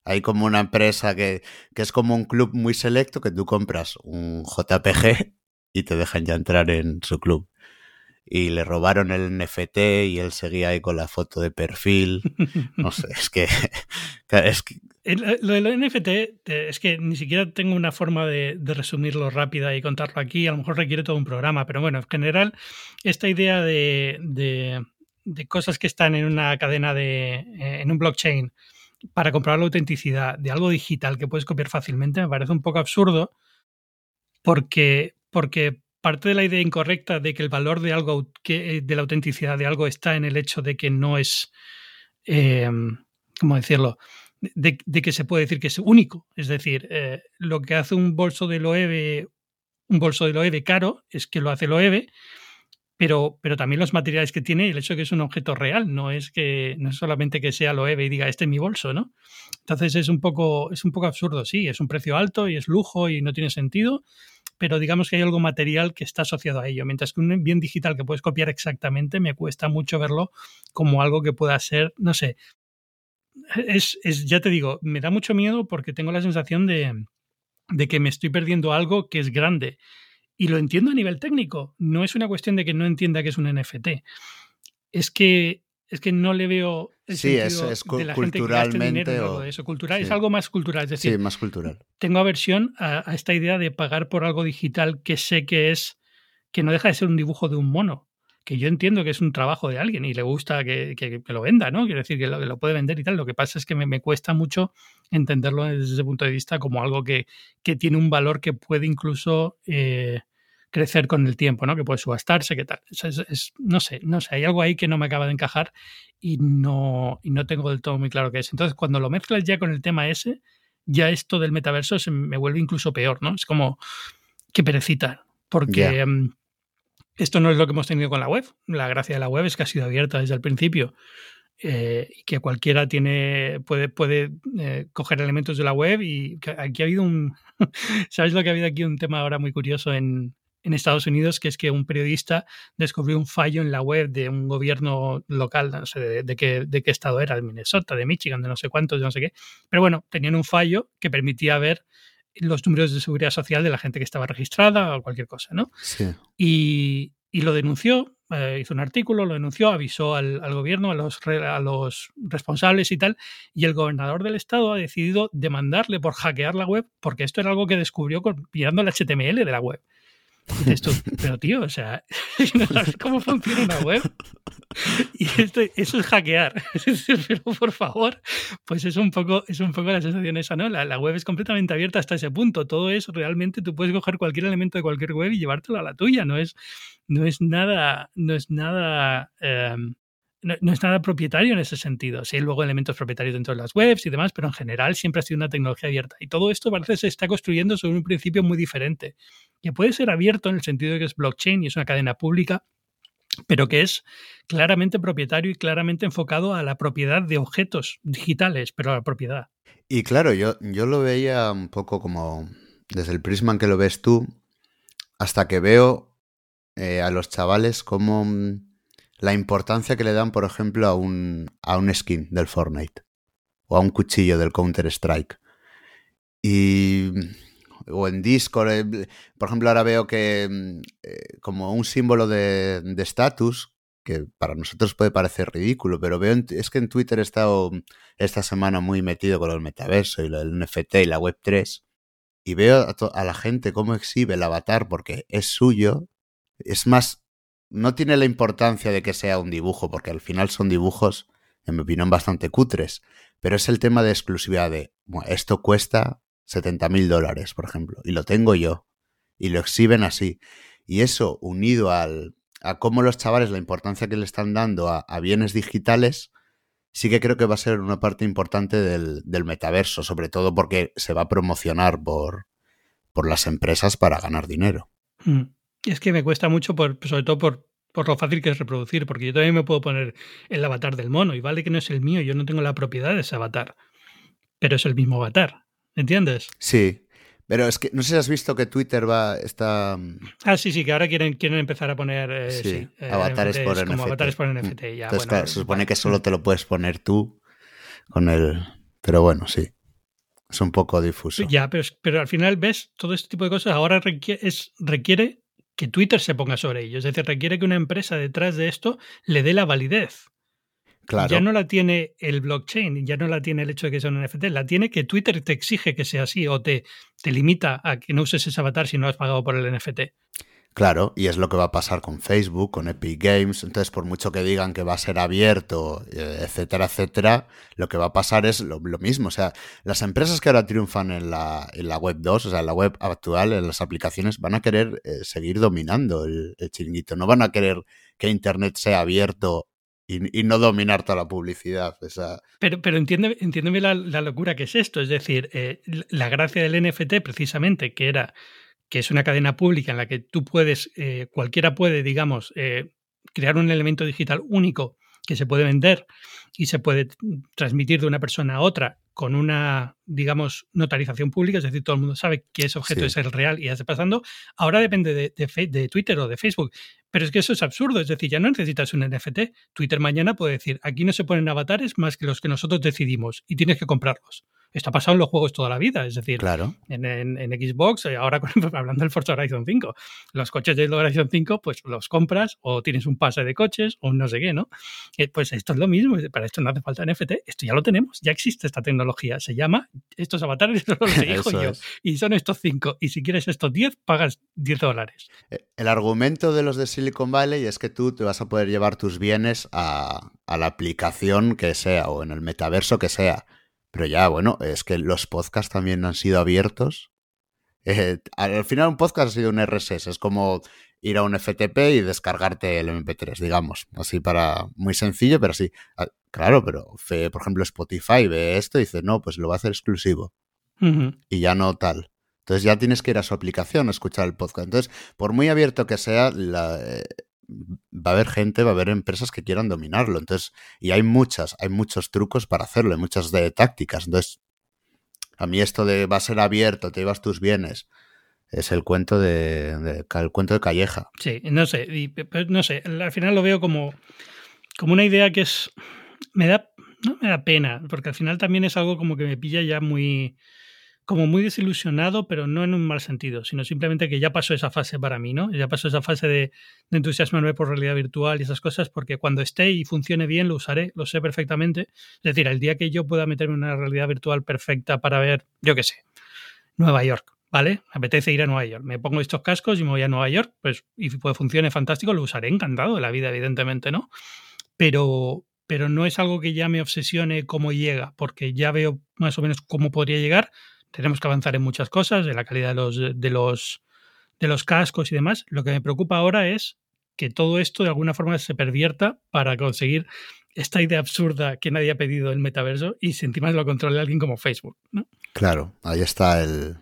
Speaker 3: hay como una empresa que, que, es como un club muy selecto que tú compras un JPG y te dejan ya entrar en su club y le robaron el NFT y él seguía ahí con la foto de perfil. No sé, es que... Es que...
Speaker 2: Lo del NFT es que ni siquiera tengo una forma de, resumirlo rápida y contarlo aquí. A lo mejor requiere todo un programa, pero bueno, en general, esta idea de, de, cosas que están en una cadena de. Eh, en un blockchain para comprobar la autenticidad de algo digital que puedes copiar fácilmente me parece un poco absurdo porque, porque parte de la idea incorrecta de que el valor de algo, eh, de la autenticidad de algo está en el hecho de que no es, eh, ¿cómo decirlo? De, que se puede decir que es único. Es decir, eh, lo que hace un bolso de Loewe, un bolso de Loewe caro, es que lo hace Loewe, pero, pero también los materiales que tiene, el hecho de que es un objeto real, no es que no es solamente que sea Loewe y diga este es mi bolso, ¿no? Entonces es un poco, es un poco absurdo, sí, es un precio alto y es lujo y no tiene sentido, pero digamos que hay algo material que está asociado a ello, mientras que un bien digital que puedes copiar exactamente me cuesta mucho verlo como algo que pueda ser, no sé, es, es ya te digo, me da mucho miedo porque tengo la sensación de, de que me estoy perdiendo algo que es grande. Y lo entiendo a nivel técnico. No es una cuestión de que no entienda que es un NFT. Es que es que no le veo
Speaker 3: el sí, es, es culturalmente
Speaker 2: o... eso. Cultural, Es algo más cultural. Es decir,
Speaker 3: sí, más cultural.
Speaker 2: Tengo aversión a, esta idea de pagar por algo digital que sé que es, que no deja de ser un dibujo de un mono. Que yo entiendo que es un trabajo de alguien y le gusta que, que, lo venda, ¿no? Quiero decir que lo, que lo, puede vender y tal. Lo que pasa es que me, me, cuesta mucho entenderlo desde ese punto de vista como algo que, que tiene un valor que puede incluso eh, crecer con el tiempo, ¿no? Que puede subastarse, que tal. Es, no sé, no sé, hay algo ahí que no me acaba de encajar y no, y no tengo del todo muy claro qué es. Entonces, cuando lo mezclas ya con el tema ese, ya esto del metaverso se me vuelve incluso peor, ¿no? Es como, qué perecita, porque em, esto no es lo que hemos tenido con la web. La gracia de la web es que ha sido abierta desde el principio. Eh, y que cualquiera tiene puede, puede eh, coger elementos de la web y aquí ha habido un ¿sabes lo que ha habido aquí un tema ahora muy curioso en, en Estados Unidos, que es que un periodista descubrió un fallo en la web de un gobierno local, no sé de, qué, de qué estado era, de Minnesota, de Michigan, de no sé cuántos, de no sé qué. Pero bueno, tenían un fallo que permitía ver los números de seguridad social de la gente que estaba registrada o cualquier cosa, ¿no?
Speaker 3: Sí.
Speaker 2: Y, y lo denunció, eh, hizo un artículo, lo denunció, avisó al, gobierno, a los, a los responsables y tal, y el gobernador del estado ha decidido demandarle por hackear la web, porque esto era algo que descubrió mirando el HTML de la web. Dices tú, pero tío, o sea, no sabes cómo funciona una web. Y esto, eso es hackear. Pero por favor, pues es un poco, es un poco la sensación esa, ¿no? La, web es completamente abierta hasta ese punto. Todo eso realmente tú puedes coger cualquier elemento de cualquier web y llevártelo a la tuya. No es, no es nada, no es nada. Em, no, es nada propietario en ese sentido. Sí hay luego elementos propietarios dentro de las webs y demás, pero en general siempre ha sido una tecnología abierta. Y todo esto parece que se está construyendo sobre un principio muy diferente, que puede ser abierto en el sentido de que es blockchain y es una cadena pública, pero que es claramente propietario y claramente enfocado a la propiedad de objetos digitales, pero a la propiedad.
Speaker 3: Y claro, yo, yo lo veía un poco como desde el prisma en que lo ves tú, hasta que veo eh, a los chavales como la importancia que le dan, por ejemplo, a un, a un skin del Fortnite o a un cuchillo del Counter-Strike. Y. O en Discord, eh, por ejemplo, ahora veo que mm, eh, como un símbolo de estatus, que para nosotros puede parecer ridículo, pero veo es que en Twitter he estado esta semana muy metido con el metaverso y el NFT y la Web3, y veo a la gente cómo exhibe el avatar porque es suyo. Es más, no tiene la importancia de que sea un dibujo, porque al final son dibujos, en mi opinión, bastante cutres, pero es el tema de exclusividad de, esto cuesta 70 mil dólares, por ejemplo, y lo tengo yo, y lo exhiben así. Y eso, unido al, a cómo los chavales, la importancia que le están dando a, bienes digitales, sí que creo que va a ser una parte importante del, metaverso, sobre todo porque se va a promocionar por, por las empresas para ganar dinero.
Speaker 2: Mm. Es que me cuesta mucho, por, sobre todo por, por lo fácil que es reproducir, porque yo también me puedo poner el avatar del mono y vale que no es el mío, yo no tengo la propiedad de ese avatar, pero es el mismo avatar, ¿entiendes?
Speaker 3: Sí, pero es que no sé si has visto que Twitter va está
Speaker 2: mm, Ah, sí, sí, que ahora quieren quieren empezar a poner eh,
Speaker 3: eh, avatares, por NFT.
Speaker 2: avatares por NFT. Ya, Entonces,
Speaker 3: claro, se supone que solo te lo puedes poner tú con el pero bueno, sí. Es un poco difuso.
Speaker 2: Ya, pero, pero al final ves todo este tipo de cosas ahora requiere, es, requiere que Twitter se ponga sobre ello. Es decir, requiere que una empresa detrás de esto le dé la validez.
Speaker 3: Claro.
Speaker 2: Ya no la tiene el blockchain, ya no la tiene el hecho de que sea un NFT, la tiene que Twitter te exige que sea así o te, te limita a que no uses ese avatar si no has pagado por el NFT.
Speaker 3: Claro, y es lo que va a pasar con Facebook, con Epic Games. Entonces, por mucho que digan que va a ser abierto, eh, etcétera, etcétera, lo que va a pasar es lo, mismo. O sea, las empresas que ahora triunfan en la, en la web 2, o sea, en la web actual, en las aplicaciones, van a querer eh, seguir dominando el, chiringuito. No van a querer que Internet sea abierto y, no dominar toda la publicidad.
Speaker 2: Pero, pero entiéndeme, entiéndeme la, locura que es esto. Es decir, eh, la gracia del NFT, precisamente, que era que es una cadena pública en la que tú puedes, eh, cualquiera puede, digamos, eh, crear un elemento digital único que se puede vender y se puede transmitir de una persona a otra con una, digamos, notarización pública, es decir, todo el mundo sabe que ese objeto es el real y ya está pasando, ahora depende de, de, Twitter o de Facebook. Pero es que eso es absurdo, es decir, ya no necesitas un NFT. Twitter mañana puede decir, aquí no se ponen avatares más que los que nosotros decidimos y tienes que comprarlos. Esto ha pasado en los juegos toda la vida, es decir,
Speaker 3: claro.
Speaker 2: en, Xbox, eh, ahora hablando del Forza Horizon 5, los coches de Horizon 5, pues los compras o tienes un pase de coches o no sé qué, ¿no? Eh, pues esto es lo mismo, para esto no hace falta NFT, esto ya lo tenemos, ya existe esta tecnología, se llama estos avatares, los elijo yo, y son estos 5, y si quieres estos 10, pagas 10 dólares.
Speaker 3: Eh, el argumento de los de Silicon Valley es que tú te vas a poder llevar tus bienes a, a la aplicación que sea o en el metaverso que sea. Pero ya, bueno, es que los podcasts también han sido abiertos. Eh, al final un podcast ha sido un RSS, es como ir a un FTP y descargarte el MP3, digamos. Así para, muy sencillo, pero sí. Ah, claro, pero por ejemplo Spotify ve esto y dice, no, pues lo va a hacer exclusivo. Y ya no tal. Entonces ya tienes que ir a su aplicación a escuchar el podcast. Entonces, por muy abierto que sea, la, eh, va a haber gente, va a haber empresas que quieran dominarlo. Entonces, y hay muchas, hay muchos trucos para hacerlo, hay muchas de tácticas. Entonces, a mí esto de va a ser abierto, te llevas tus bienes, es el cuento de, el cuento de Calleja.
Speaker 2: Sí, no sé, no sé, al final lo veo como, como una idea que es me da no me da pena, porque al final también es algo como que me pilla ya muy como muy desilusionado, pero no en un mal sentido, sino simplemente que ya pasó esa fase para mí, ¿no? Ya pasó esa fase de, de entusiasmarme por realidad virtual y esas cosas, porque cuando esté y funcione bien lo usaré, lo sé perfectamente. Es decir, el día que yo pueda meterme en una realidad virtual perfecta para ver, yo qué sé, Nueva York, ¿vale? Me apetece ir a Nueva York. Me pongo estos cascos y me voy a Nueva York, pues, y puede funcione fantástico, lo usaré encantado de la vida, evidentemente, ¿no? Pero, pero no es algo que ya me obsesione cómo llega, porque ya veo más o menos cómo podría llegar. Tenemos que avanzar en muchas cosas, de la calidad de los, de los, de los cascos y demás. Lo que me preocupa ahora es que todo esto de alguna forma se pervierta para conseguir esta idea absurda que nadie ha pedido el metaverso y si encima lo controla alguien como Facebook.
Speaker 3: Claro, ahí está el,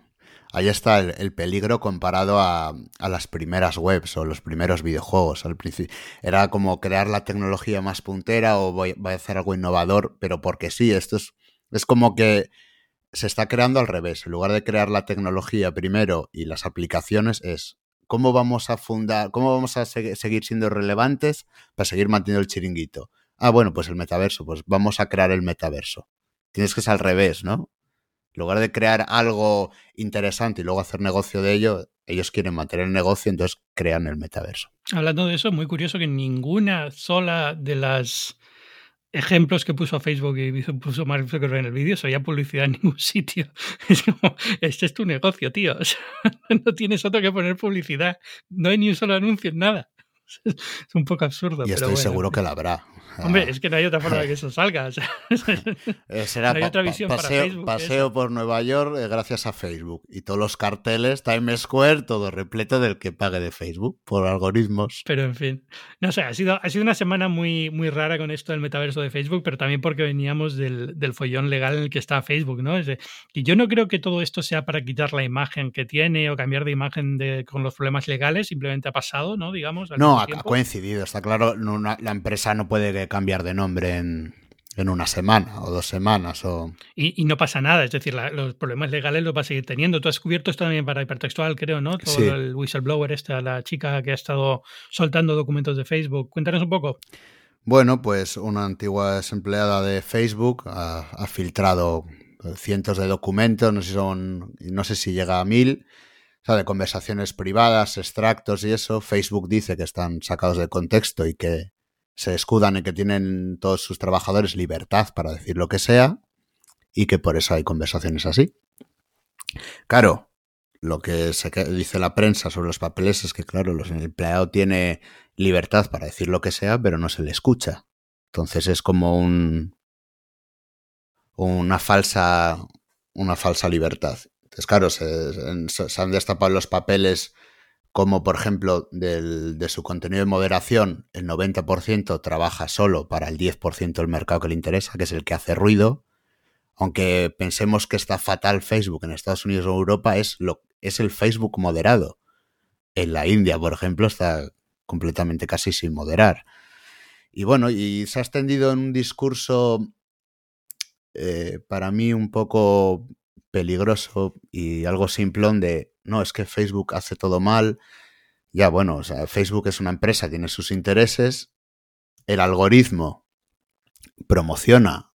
Speaker 3: ahí está el, peligro comparado a, a, las primeras webs o los primeros videojuegos. Al principio era como crear la tecnología más puntera o voy, voy, a hacer algo innovador, pero porque sí, esto es, es como que se está creando al revés. En lugar de crear la tecnología primero y las aplicaciones, es cómo vamos a fundar, cómo vamos a seguir siendo relevantes para seguir manteniendo el chiringuito. Ah, bueno, pues el metaverso, pues vamos a crear el metaverso. Tienes que ser al revés, ¿no? En lugar de crear algo interesante y luego hacer negocio de ello, ellos quieren mantener el negocio, entonces crean el metaverso.
Speaker 2: Hablando de eso, muy curioso que ninguna sola de las ejemplos que puso Facebook y puso Mark Zuckerberg en el vídeo, se había publicidad en ningún sitio. Es como, este es tu negocio, tío. O sea, no tienes otro que poner publicidad. No hay ni un solo anuncio en nada. Es un poco absurdo.
Speaker 3: Y estoy
Speaker 2: bueno.
Speaker 3: seguro que la habrá.
Speaker 2: Hombre, es que no hay otra forma de que eso salga. O sea,
Speaker 3: Eh, Será
Speaker 2: no hay otra visión para
Speaker 3: paseo,
Speaker 2: Facebook que
Speaker 3: paseo por Nueva York eh, gracias a Facebook. Y todos los carteles, Times Square, todo repleto del que pague de Facebook por algoritmos.
Speaker 2: Pero en fin, no sé, ha sido, ha sido una semana muy, muy rara con esto del metaverso de Facebook, pero también porque veníamos del, del follón legal en el que está Facebook, ¿no? Es de- y yo no creo que todo esto sea para quitar la imagen que tiene o cambiar de imagen de, con los problemas legales, simplemente ha pasado, ¿no? Digamos.
Speaker 3: No, ha, ha coincidido, está claro. no, una- la empresa no puede cambiar de nombre en, en una semana o dos semanas. O...
Speaker 2: Y, y no pasa nada, es decir, la- los problemas legales los va a seguir teniendo. Tú has cubierto esto también para hipertextual, creo, ¿no? Todo
Speaker 3: Sí.
Speaker 2: el whistleblower, esta, la chica que ha estado soltando documentos de Facebook. Cuéntanos un poco.
Speaker 3: Bueno, pues una antigua desempleada de Facebook ha, ha filtrado cientos de documentos, no sé si son, no sé si llega a mil, o sea, de conversaciones privadas, extractos y eso. Facebook dice que están sacados de contexto y que se escudan en que tienen todos sus trabajadores libertad para decir lo que sea y que por eso hay conversaciones así. Claro, lo que se dice la prensa sobre los papeles es que, claro, los- el empleado tiene libertad para decir lo que sea, pero no se le escucha. Entonces es como un una falsa una falsa libertad. Entonces, claro, se han destapado los papeles como, por ejemplo, del- de su contenido de moderación, el 90% trabaja solo para el 10% del mercado que le interesa, que es el que hace ruido. Aunque pensemos que está fatal Facebook en Estados Unidos o Europa, es, lo, es el Facebook moderado. En la India, por ejemplo, está completamente casi sin moderar. Y bueno, y se ha extendido en un discurso eh, para mí un poco peligroso y algo simplón de, no, es que Facebook hace todo mal. Ya, bueno, o sea, Facebook es una empresa, tiene sus intereses, el algoritmo promociona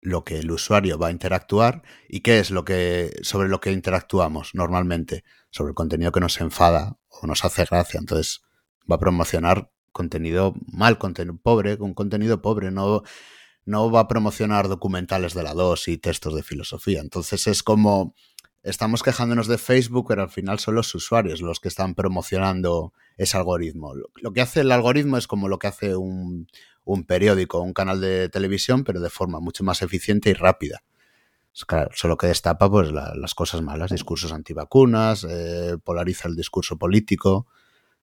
Speaker 3: lo que el usuario va a interactuar y qué es lo que sobre lo que interactuamos normalmente, sobre el contenido que nos enfada o nos hace gracia, entonces va a promocionar contenido mal, contenido pobre, un contenido pobre, no no va a promocionar documentales de la 2 y textos de filosofía. Entonces es como estamos quejándonos de Facebook, pero al final son los usuarios los que están promocionando ese algoritmo. Lo, que hace el algoritmo es como lo que hace un, un periódico, un canal de televisión, pero de forma mucho más eficiente y rápida. Solo que destapa pues la- las cosas malas, discursos antivacunas, eh, polariza el discurso político,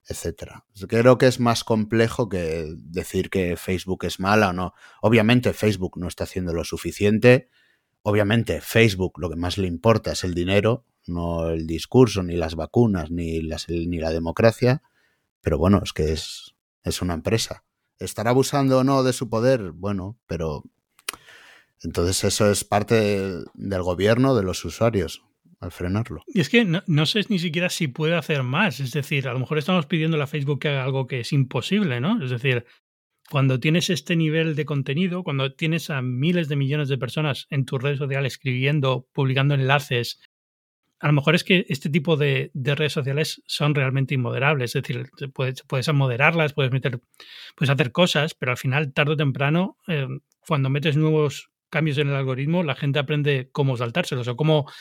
Speaker 3: etcétera. Creo que es más complejo que decir que Facebook es mala o no. Obviamente Facebook no está haciendo lo suficiente. Obviamente Facebook lo que más le importa es el dinero, no el discurso, ni las vacunas, ni, las, ni la democracia. Pero bueno, es que es, es una empresa. ¿Estará abusando o no de su poder? Bueno, pero entonces eso es parte de- del gobierno, de los usuarios, al frenarlo.
Speaker 2: Y es que no, no sé ni siquiera si puede hacer más. Es decir, a lo mejor estamos pidiendo a Facebook que haga algo que es imposible, ¿no? Es decir, cuando tienes este nivel de contenido, cuando tienes a miles de millones de personas en tus redes sociales escribiendo, publicando enlaces, a lo mejor es que este tipo de, redes sociales son realmente inmoderables, es decir, puedes, puedes moderarlas, puedes meter, puedes hacer cosas, pero al final, tarde o temprano, eh, cuando metes nuevos cambios en el algoritmo, la gente aprende cómo saltárselos o cómo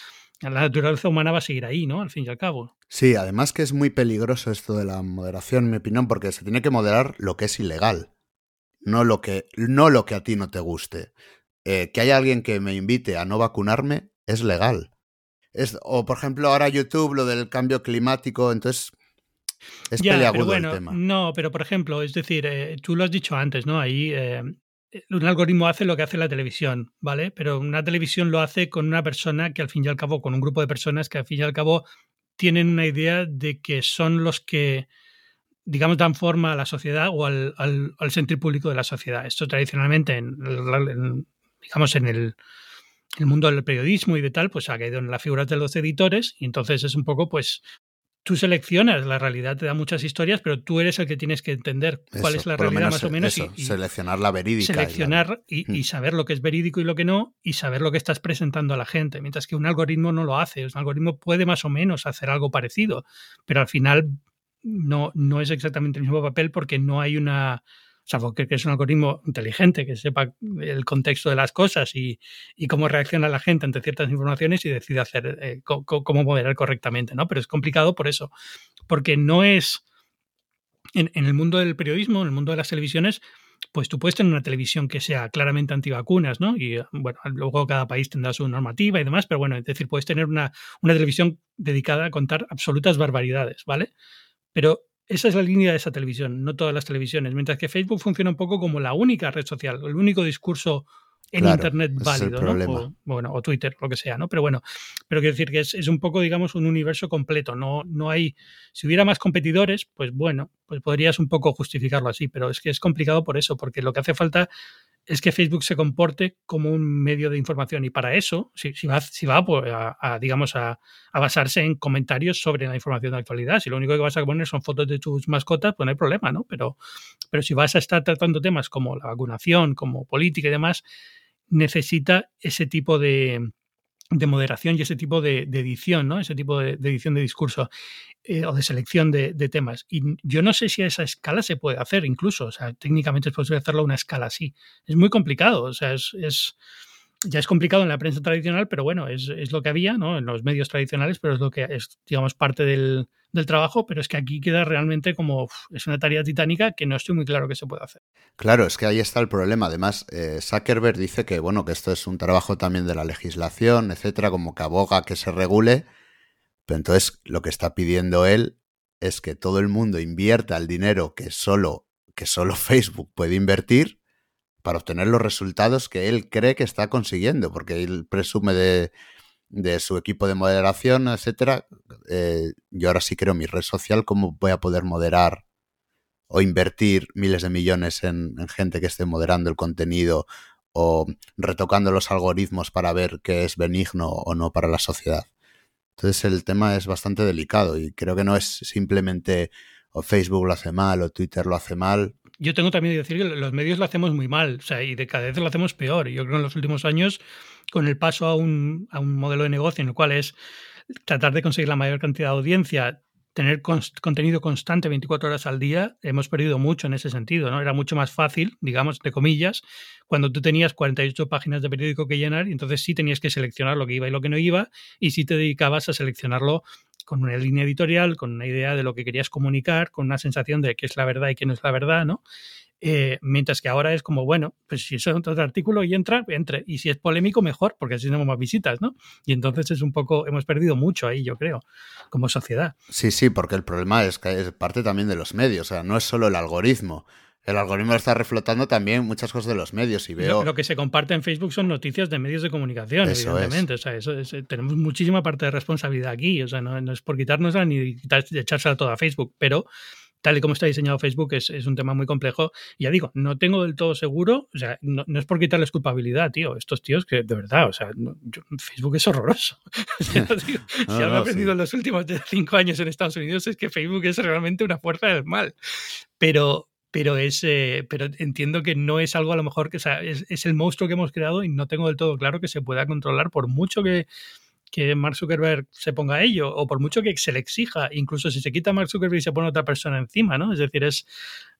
Speaker 2: la naturaleza humana va a seguir ahí, ¿no? Al fin y al cabo.
Speaker 3: Sí, además que es muy peligroso esto de la moderación, en mi opinión, porque se tiene que moderar lo que es ilegal, no lo que, no lo que a ti no te guste. Eh, que haya alguien que me invite a no vacunarme es legal. Es, o, por ejemplo, ahora YouTube, lo del cambio climático, entonces es peliagudo el tema.
Speaker 2: No, pero por ejemplo, es decir, eh, tú lo has dicho antes, ¿no? Ahí eh, un algoritmo hace lo que hace la televisión, ¿vale? Pero una televisión lo hace con una persona que al fin y al cabo, con un grupo de personas que al fin y al cabo tienen una idea de que son los que, digamos, dan forma a la sociedad o al, al, sentir público de la sociedad. Esto tradicionalmente, en, digamos, en el, el, mundo del periodismo y de tal, pues ha caído en la figura de los editores y entonces es un poco, pues, tú seleccionas, la realidad te da muchas historias, pero tú eres el que tienes que entender cuál es la realidad más o menos.
Speaker 3: y, seleccionar la verídica.
Speaker 2: Seleccionar y, mm. saber lo que es verídico y lo que no, y saber lo que estás presentando a la gente, mientras que un algoritmo no lo hace. Un algoritmo puede más o menos hacer algo parecido, pero al final no, no es exactamente el mismo papel porque no hay una salvo que, es un algoritmo inteligente, que sepa el contexto de las cosas y, cómo reacciona la gente ante ciertas informaciones y decide hacer eh, cómo moderar correctamente, ¿no? Pero es complicado por eso, porque no es en, el mundo del periodismo, en el mundo de las televisiones, pues tú puedes tener una televisión que sea claramente antivacunas, ¿no? Y bueno, luego cada país tendrá su normativa y demás, pero bueno, es decir, puedes tener una, una televisión dedicada a contar absolutas barbaridades, ¿vale? Pero esa es la línea de esa televisión, no todas las televisiones. Mientras que Facebook funciona un poco como la única red social, el único discurso en Internet válido, ¿no? O, bueno, o Twitter, lo que sea, ¿no? Pero bueno, pero quiero decir que es, es, un poco, digamos, un universo completo. No, no hay. Si hubiera más competidores, pues bueno, pues podrías un poco justificarlo así, pero es que es complicado por eso, porque lo que hace falta es que Facebook se comporte como un medio de información y para eso, si, si va, si va pues, a, digamos, a, basarse en comentarios sobre la información de actualidad, si lo único que vas a poner son fotos de tus mascotas, pues no hay problema, ¿no? Pero, pero si vas a estar tratando temas como la vacunación, como política y demás, necesita ese tipo de, de moderación y ese tipo de, edición, ¿no? Ese tipo de, edición de discurso eh, o de selección de, temas. Y yo no sé si a esa escala se puede hacer incluso. O sea, técnicamente es posible hacerlo a una escala así. Es muy complicado. O sea, es, ya es complicado en la prensa tradicional, pero bueno, es, lo que había, ¿no? En los medios tradicionales, pero es lo que es, digamos, parte del, del trabajo, pero es que aquí queda realmente como es una tarea titánica que no estoy muy claro que se pueda hacer.
Speaker 3: Claro, es que ahí está el problema. Además, eh, Zuckerberg dice que bueno, que esto es un trabajo también de la legislación, etcétera, como que aboga que se regule. Pero entonces lo que está pidiendo él es que todo el mundo invierta el dinero que solo, que solo Facebook puede invertir para obtener los resultados que él cree que está consiguiendo, porque él presume de, de su equipo de moderación, etcétera, eh, yo ahora sí creo mi red social, ¿cómo voy a poder moderar o invertir miles de millones en, gente que esté moderando el contenido o retocando los algoritmos para ver qué es benigno o no para la sociedad? Entonces el tema es bastante delicado y creo que no es simplemente o Facebook lo hace mal o Twitter lo hace mal.
Speaker 2: Yo tengo también que decir que los medios lo hacemos muy mal, o sea, y de cada vez lo hacemos peor. Yo creo que en los últimos años, con el paso a un, a un modelo de negocio en el cual es tratar de conseguir la mayor cantidad de audiencia, tener contenido constante 24 horas al día, hemos perdido mucho en ese sentido, ¿no? Era mucho más fácil, digamos, de comillas, cuando tú tenías 48 páginas de periódico que llenar, y entonces sí tenías que seleccionar lo que iba y lo que no iba, y sí te dedicabas a seleccionarlo con una línea editorial, con una idea de lo que querías comunicar, con una sensación de qué es la verdad y qué no es la verdad, ¿no? Eh, mientras que ahora es como, bueno, pues si es otro artículo y entra, entre. Y si es polémico, mejor, porque así tenemos más visitas, ¿no? Y entonces es un poco, hemos perdido mucho ahí, yo creo, como sociedad.
Speaker 3: Sí, sí, porque el problema es que es parte también de los medios, o sea, no es solo el algoritmo. El algoritmo está reflotando también muchas cosas de los medios y veo...
Speaker 2: Lo, que se comparte en Facebook son noticias de medios de comunicación, evidentemente. O sea, eso tenemos muchísima parte de responsabilidad aquí. O sea, no, no es por quitárnosla ni echársela toda a Facebook, pero tal y como está diseñado Facebook, es, un tema muy complejo. Ya digo, no tengo del todo seguro, o sea, no, es por quitarles culpabilidad, tío. Estos tíos que, de verdad, o sea, Facebook es horroroso. si algo he aprendido en los últimos cinco años en Estados Unidos es que Facebook es realmente una fuerza del mal. Pero, pero es eh, pero entiendo que no es algo a lo mejor que o sea, es, es, el monstruo que hemos creado y no tengo del todo claro que se pueda controlar por mucho que, que Mark Zuckerberg se ponga a ello, o por mucho que se le exija, incluso si se quita Mark Zuckerberg y se pone otra persona encima, ¿no? Es decir, es,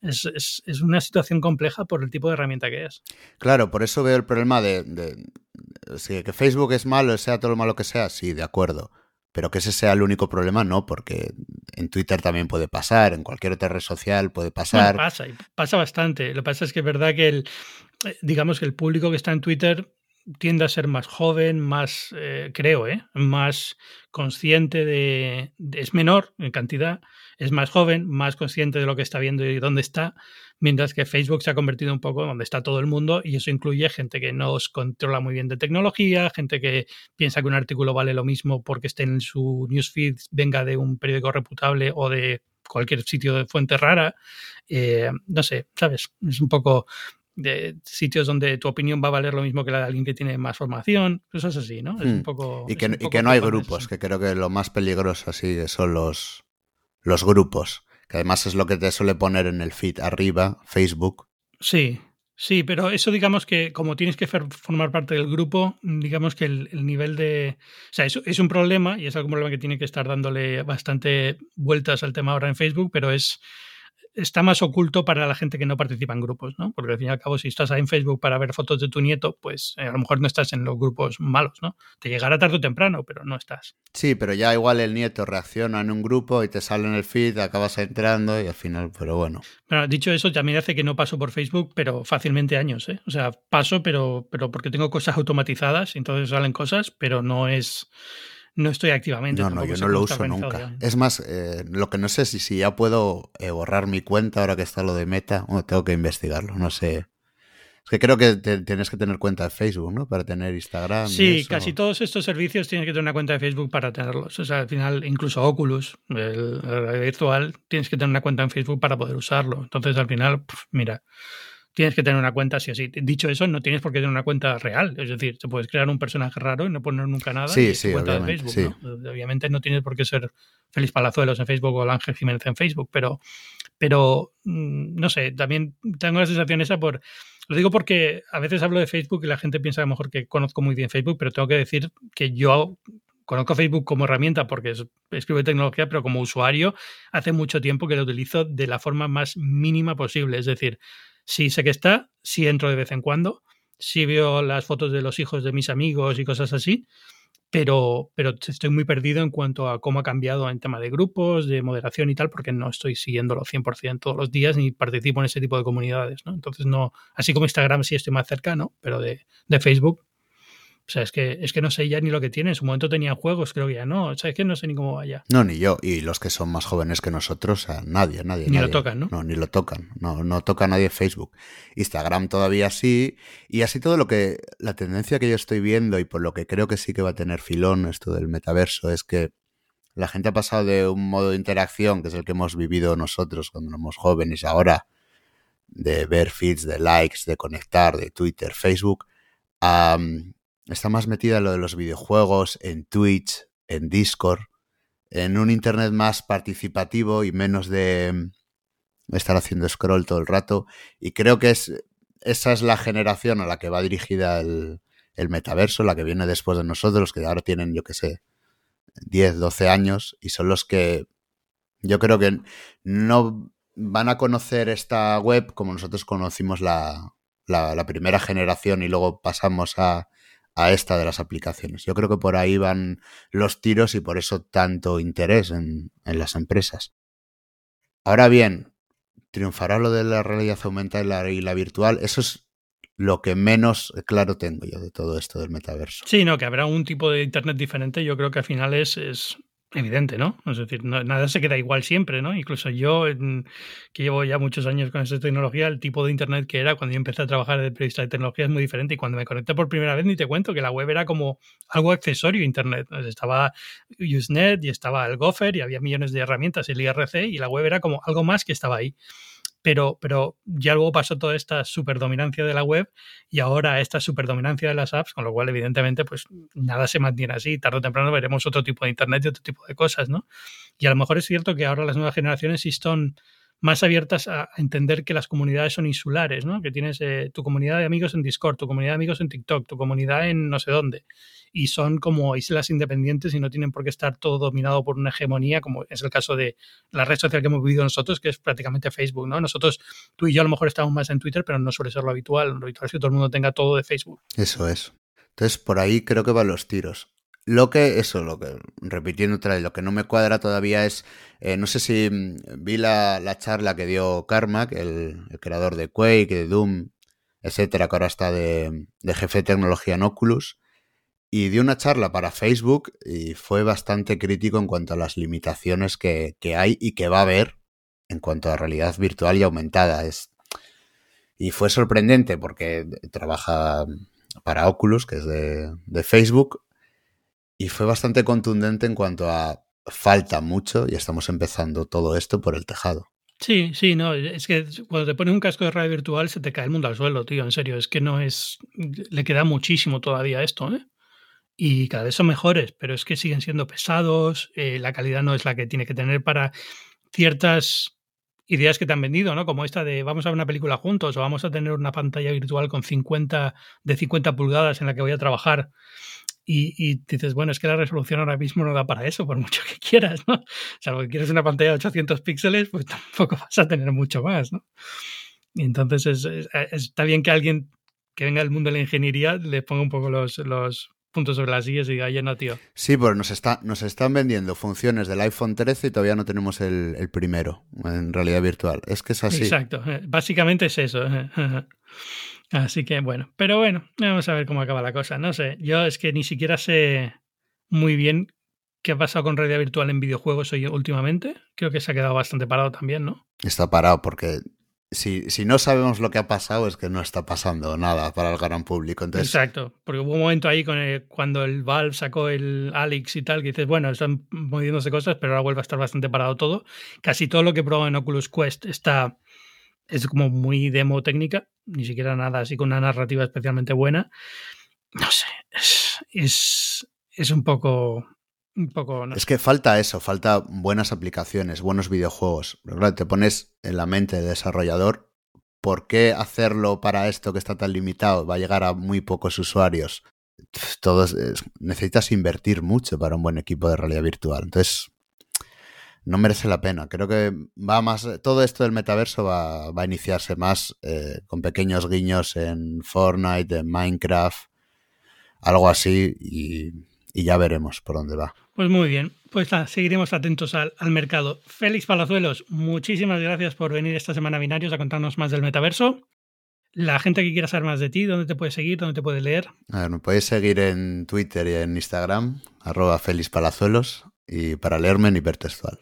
Speaker 2: es, es, una situación compleja por el tipo de herramienta que es.
Speaker 3: Claro, por eso veo el problema de, de, que Facebook es malo, sea todo lo malo que sea, sí, de acuerdo. Pero que ese sea el único problema, no, porque en Twitter también puede pasar, en cualquier otra red social puede pasar.
Speaker 2: pasa, pasa bastante. Lo que pasa es que es verdad que el, eh, digamos que el público que está en Twitter tiende a ser más joven, más, eh, creo, ¿eh? más consciente de, Es menor en cantidad, es más joven, más consciente de lo que está viendo y dónde está, mientras que Facebook se ha convertido un poco donde está todo el mundo y eso incluye gente que no os controla muy bien de tecnología, gente que piensa que un artículo vale lo mismo porque esté en su newsfeed, venga de un periódico reputable o de cualquier sitio de fuente rara. Eh, no sé, ¿sabes? Es un poco de sitios donde tu opinión va a valer lo mismo que la de alguien que tiene más formación, cosas así, ¿no? Es un hmm. poco,
Speaker 3: y que, y que no hay grupos, que creo que lo más peligroso así son los, los grupos, que además es lo que te suele poner en el feed arriba, Facebook.
Speaker 2: Sí, sí, pero eso digamos que como tienes que formar parte del grupo, digamos que el, el nivel de... O sea, eso es un problema y es algún problema que tiene que estar dándole bastante vueltas al tema ahora en Facebook, pero es está más oculto para la gente que no participa en grupos, ¿no? Porque al fin y al cabo, si estás ahí en Facebook para ver fotos de tu nieto, pues eh, a lo mejor no estás en los grupos malos, ¿no? Te llegará tarde o temprano, pero no estás.
Speaker 3: Sí, pero ya igual el nieto reacciona en un grupo y te sale en el feed, acabas entrando y al final, pero bueno.
Speaker 2: Bueno, dicho eso, también hace que no paso por Facebook, pero fácilmente años, ¿eh? O sea, paso, pero, pero porque tengo cosas automatizadas, entonces salen cosas, pero no es no estoy activamente.
Speaker 3: No, no, yo no lo uso nunca. Es más, eh, lo que no sé si, si ya puedo eh, borrar mi cuenta ahora que está lo de meta, o tengo que investigarlo, no sé. Es que creo que tienes que tener cuenta de Facebook, ¿no? Para tener Instagram.
Speaker 2: Sí, casi todos estos servicios tienes que tener una cuenta de Facebook para tenerlos. O sea, al final, incluso Oculus, el, el virtual, tienes que tener una cuenta en Facebook para poder usarlo. Entonces, al final, mira, tienes que tener una cuenta sí o sí. Dicho eso, no tienes por qué tener una cuenta real. Es decir, te puedes crear un personaje raro y no poner nunca nada.
Speaker 3: Sí, sí, cuenta de Facebook,
Speaker 2: ¿no? Obviamente no tienes por qué ser Feliz Palazuelos en Facebook o el Ángel Jiménez en Facebook, pero, pero mm, no sé, también tengo la sensación esa por... Lo digo porque a veces hablo de Facebook y la gente piensa a lo mejor que conozco muy bien Facebook, pero tengo que decir que yo conozco Facebook como herramienta porque escribo tecnología, pero como usuario hace mucho tiempo que lo utilizo de la forma más mínima posible. Es decir, Sí sé que está, sí entro de vez en cuando, sí veo las fotos de los hijos de mis amigos y cosas así, pero, pero estoy muy perdido en cuanto a cómo ha cambiado en tema de grupos, de moderación y tal, porque no estoy siguiéndolo 100% todos los días ni participo en ese tipo de comunidades, ¿no? Entonces, no, así como Instagram sí estoy más cerca, ¿no? Pero de, de Facebook o sea, es que, es que no sé ya ni lo que tiene. En su momento tenía juegos, creo que ya no. O sea, es que no sé ni cómo vaya.
Speaker 3: No, ni yo. Y los que son más jóvenes que nosotros, o sea, nadie, nadie.
Speaker 2: Ni lo tocan, ¿no?
Speaker 3: No, ni lo tocan. No, no toca nadie Facebook. Instagram todavía sí. Y así todo lo que. La tendencia que yo estoy viendo y por lo que creo que sí que va a tener filón esto del metaverso es que la gente ha pasado de un modo de interacción, que es el que hemos vivido nosotros cuando éramos jóvenes, ahora de ver feeds, de likes, de conectar, de Twitter, Facebook, a está más metida en lo de los videojuegos, en Twitch, en Discord, en un Internet más participativo y menos de mm, estar haciendo scroll todo el rato. Y creo que es, esa es la generación a la que va dirigida el, metaverso, la que viene después de nosotros, que ahora tienen, yo qué sé, 10, 12 años y son los que yo creo que no van a conocer esta web como nosotros conocimos la, la primera generación y luego pasamos a, a esta de las aplicaciones. Yo creo que por ahí van los tiros y por eso tanto interés en, las empresas. Ahora bien, triunfará lo de la realidad aumentada y la, virtual. Eso es lo que menos claro tengo yo de todo esto del metaverso.
Speaker 2: Sí, no, que habrá un tipo de Internet diferente. Yo creo que al final es evidente, ¿no? Es decir, nada se queda igual siempre, ¿no? Incluso yo, que llevo ya muchos años con esta tecnología, el tipo de Internet que era cuando yo empecé a trabajar de periodista de tecnología es muy diferente. Y cuando me conecté por primera vez, ni te cuento que la web era como algo accesorio a Internet. estaba Usenet y estaba el Gopher y había millones de herramientas, el IRC, y la web era como algo más que estaba ahí pero, pero ya luego pasó toda esta superdominancia de la web y ahora esta superdominancia de las apps, con lo cual evidentemente pues nada se mantiene así, tarde o temprano veremos otro tipo de internet y otro tipo de cosas, ¿no? Y a lo mejor es cierto que ahora las nuevas generaciones sí están más abiertas a entender que las comunidades son insulares, ¿no? Que tienes eh, tu comunidad de amigos en Discord, tu comunidad de amigos en TikTok, tu comunidad en no sé dónde. Y son como islas independientes y no tienen por qué estar todo dominado por una hegemonía, como es el caso de la red social que hemos vivido nosotros, que es prácticamente Facebook, ¿no? Nosotros, tú y yo a lo mejor estamos más en Twitter, pero no suele ser lo habitual. Lo habitual es que todo el mundo tenga todo de Facebook.
Speaker 3: Eso es. Entonces, por ahí creo que van los tiros. Lo que, eso, lo que, repitiendo otra vez, lo que no me cuadra todavía es, eh, no sé si mm, vi la, charla que dio Carmack, el, creador de Quake, de Doom, etcétera, que ahora está de, jefe de tecnología en Oculus, y dio una charla para Facebook y fue bastante crítico en cuanto a las limitaciones que, hay y que va a haber en cuanto a realidad virtual y aumentada. Es, y fue sorprendente porque trabaja para Oculus, que es de, Facebook, y fue bastante contundente en cuanto a falta mucho y estamos empezando todo esto por el tejado.
Speaker 2: Sí, sí, no, es que cuando te pones un casco de radio virtual se te cae el mundo al suelo, tío, en serio, es que no es, le queda muchísimo todavía esto, ¿eh? Y cada vez son mejores, pero es que siguen siendo pesados, eh, la calidad no es la que tiene que tener para ciertas ideas que te han vendido, ¿no? Como esta de vamos a ver una película juntos o vamos a tener una pantalla virtual con 50 de 50 pulgadas en la que voy a trabajar. Y, dices, bueno, es que la resolución ahora mismo no da para eso, por mucho que quieras, ¿no? Salvo que quieres una pantalla de 800 píxeles, pues tampoco vas a tener mucho más, ¿no? Y entonces está bien que alguien que venga del mundo de la ingeniería le ponga un poco los, los puntos sobre las sillas y diga, oye, no, tío.
Speaker 3: Sí, pues nos, está, nos están vendiendo funciones del iPhone 13 y todavía no tenemos el, primero en realidad virtual. Es que es así.
Speaker 2: Exacto, eh, básicamente es eso. Eh, así que bueno, pero bueno, vamos a ver cómo acaba la cosa. No sé, yo es que ni siquiera sé muy bien qué ha pasado con realidad virtual en videojuegos hoy últimamente. Creo que se ha quedado bastante parado también, ¿no?
Speaker 3: Está parado porque si, si, no sabemos lo que ha pasado es que no está pasando nada para el gran público. Entonces...
Speaker 2: Exacto, porque hubo un momento ahí con cuando el Valve sacó el Alex y tal, que dices, bueno, están moviéndose cosas, pero ahora vuelve a estar bastante parado todo. Casi todo lo que probó en Oculus Quest está es como muy demo técnica, ni siquiera nada así con una narrativa especialmente buena. No sé, es, es, un poco poco,
Speaker 3: Es que falta eso, falta buenas aplicaciones, buenos videojuegos. te pones en la mente del desarrollador, ¿por qué hacerlo para esto que está tan limitado? Va a llegar a muy pocos usuarios. Todos, necesitas invertir mucho para un buen equipo de realidad virtual. Entonces, no merece la pena. Creo que va más. Todo esto del metaverso va, a iniciarse más eh, con pequeños guiños en Fortnite, en Minecraft, algo así, y ya veremos por dónde va.
Speaker 2: Pues muy bien, pues seguiremos atentos al, mercado. Félix Palazuelos, muchísimas gracias por venir esta semana a Binarios a contarnos más del metaverso. La gente que quiera saber más de ti, ¿dónde te puede seguir? ¿Dónde te puede leer?
Speaker 3: A ver, me podéis seguir en Twitter y en Instagram, arroba Félix Palazuelos, y para leerme en hipertextual.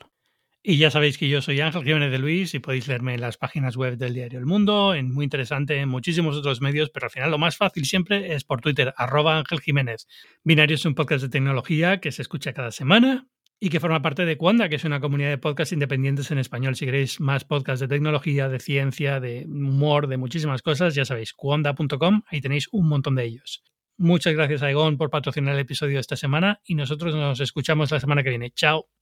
Speaker 2: Y ya sabéis que yo soy Ángel Jiménez de Luis y podéis leerme en las páginas web del diario El Mundo, en muy interesante, en muchísimos otros medios, pero al final lo más fácil siempre es por Twitter, arroba Ángel Jiménez. Binario es un podcast de tecnología que se escucha cada semana y que forma parte de Cuanda, que es una comunidad de podcasts independientes en español. Si queréis más podcasts de tecnología, de ciencia, de humor, de muchísimas cosas, ya sabéis, cuanda.com, ahí tenéis un montón de ellos. Muchas gracias a Egon por patrocinar el episodio esta semana y nosotros nos escuchamos la semana que viene. Chao.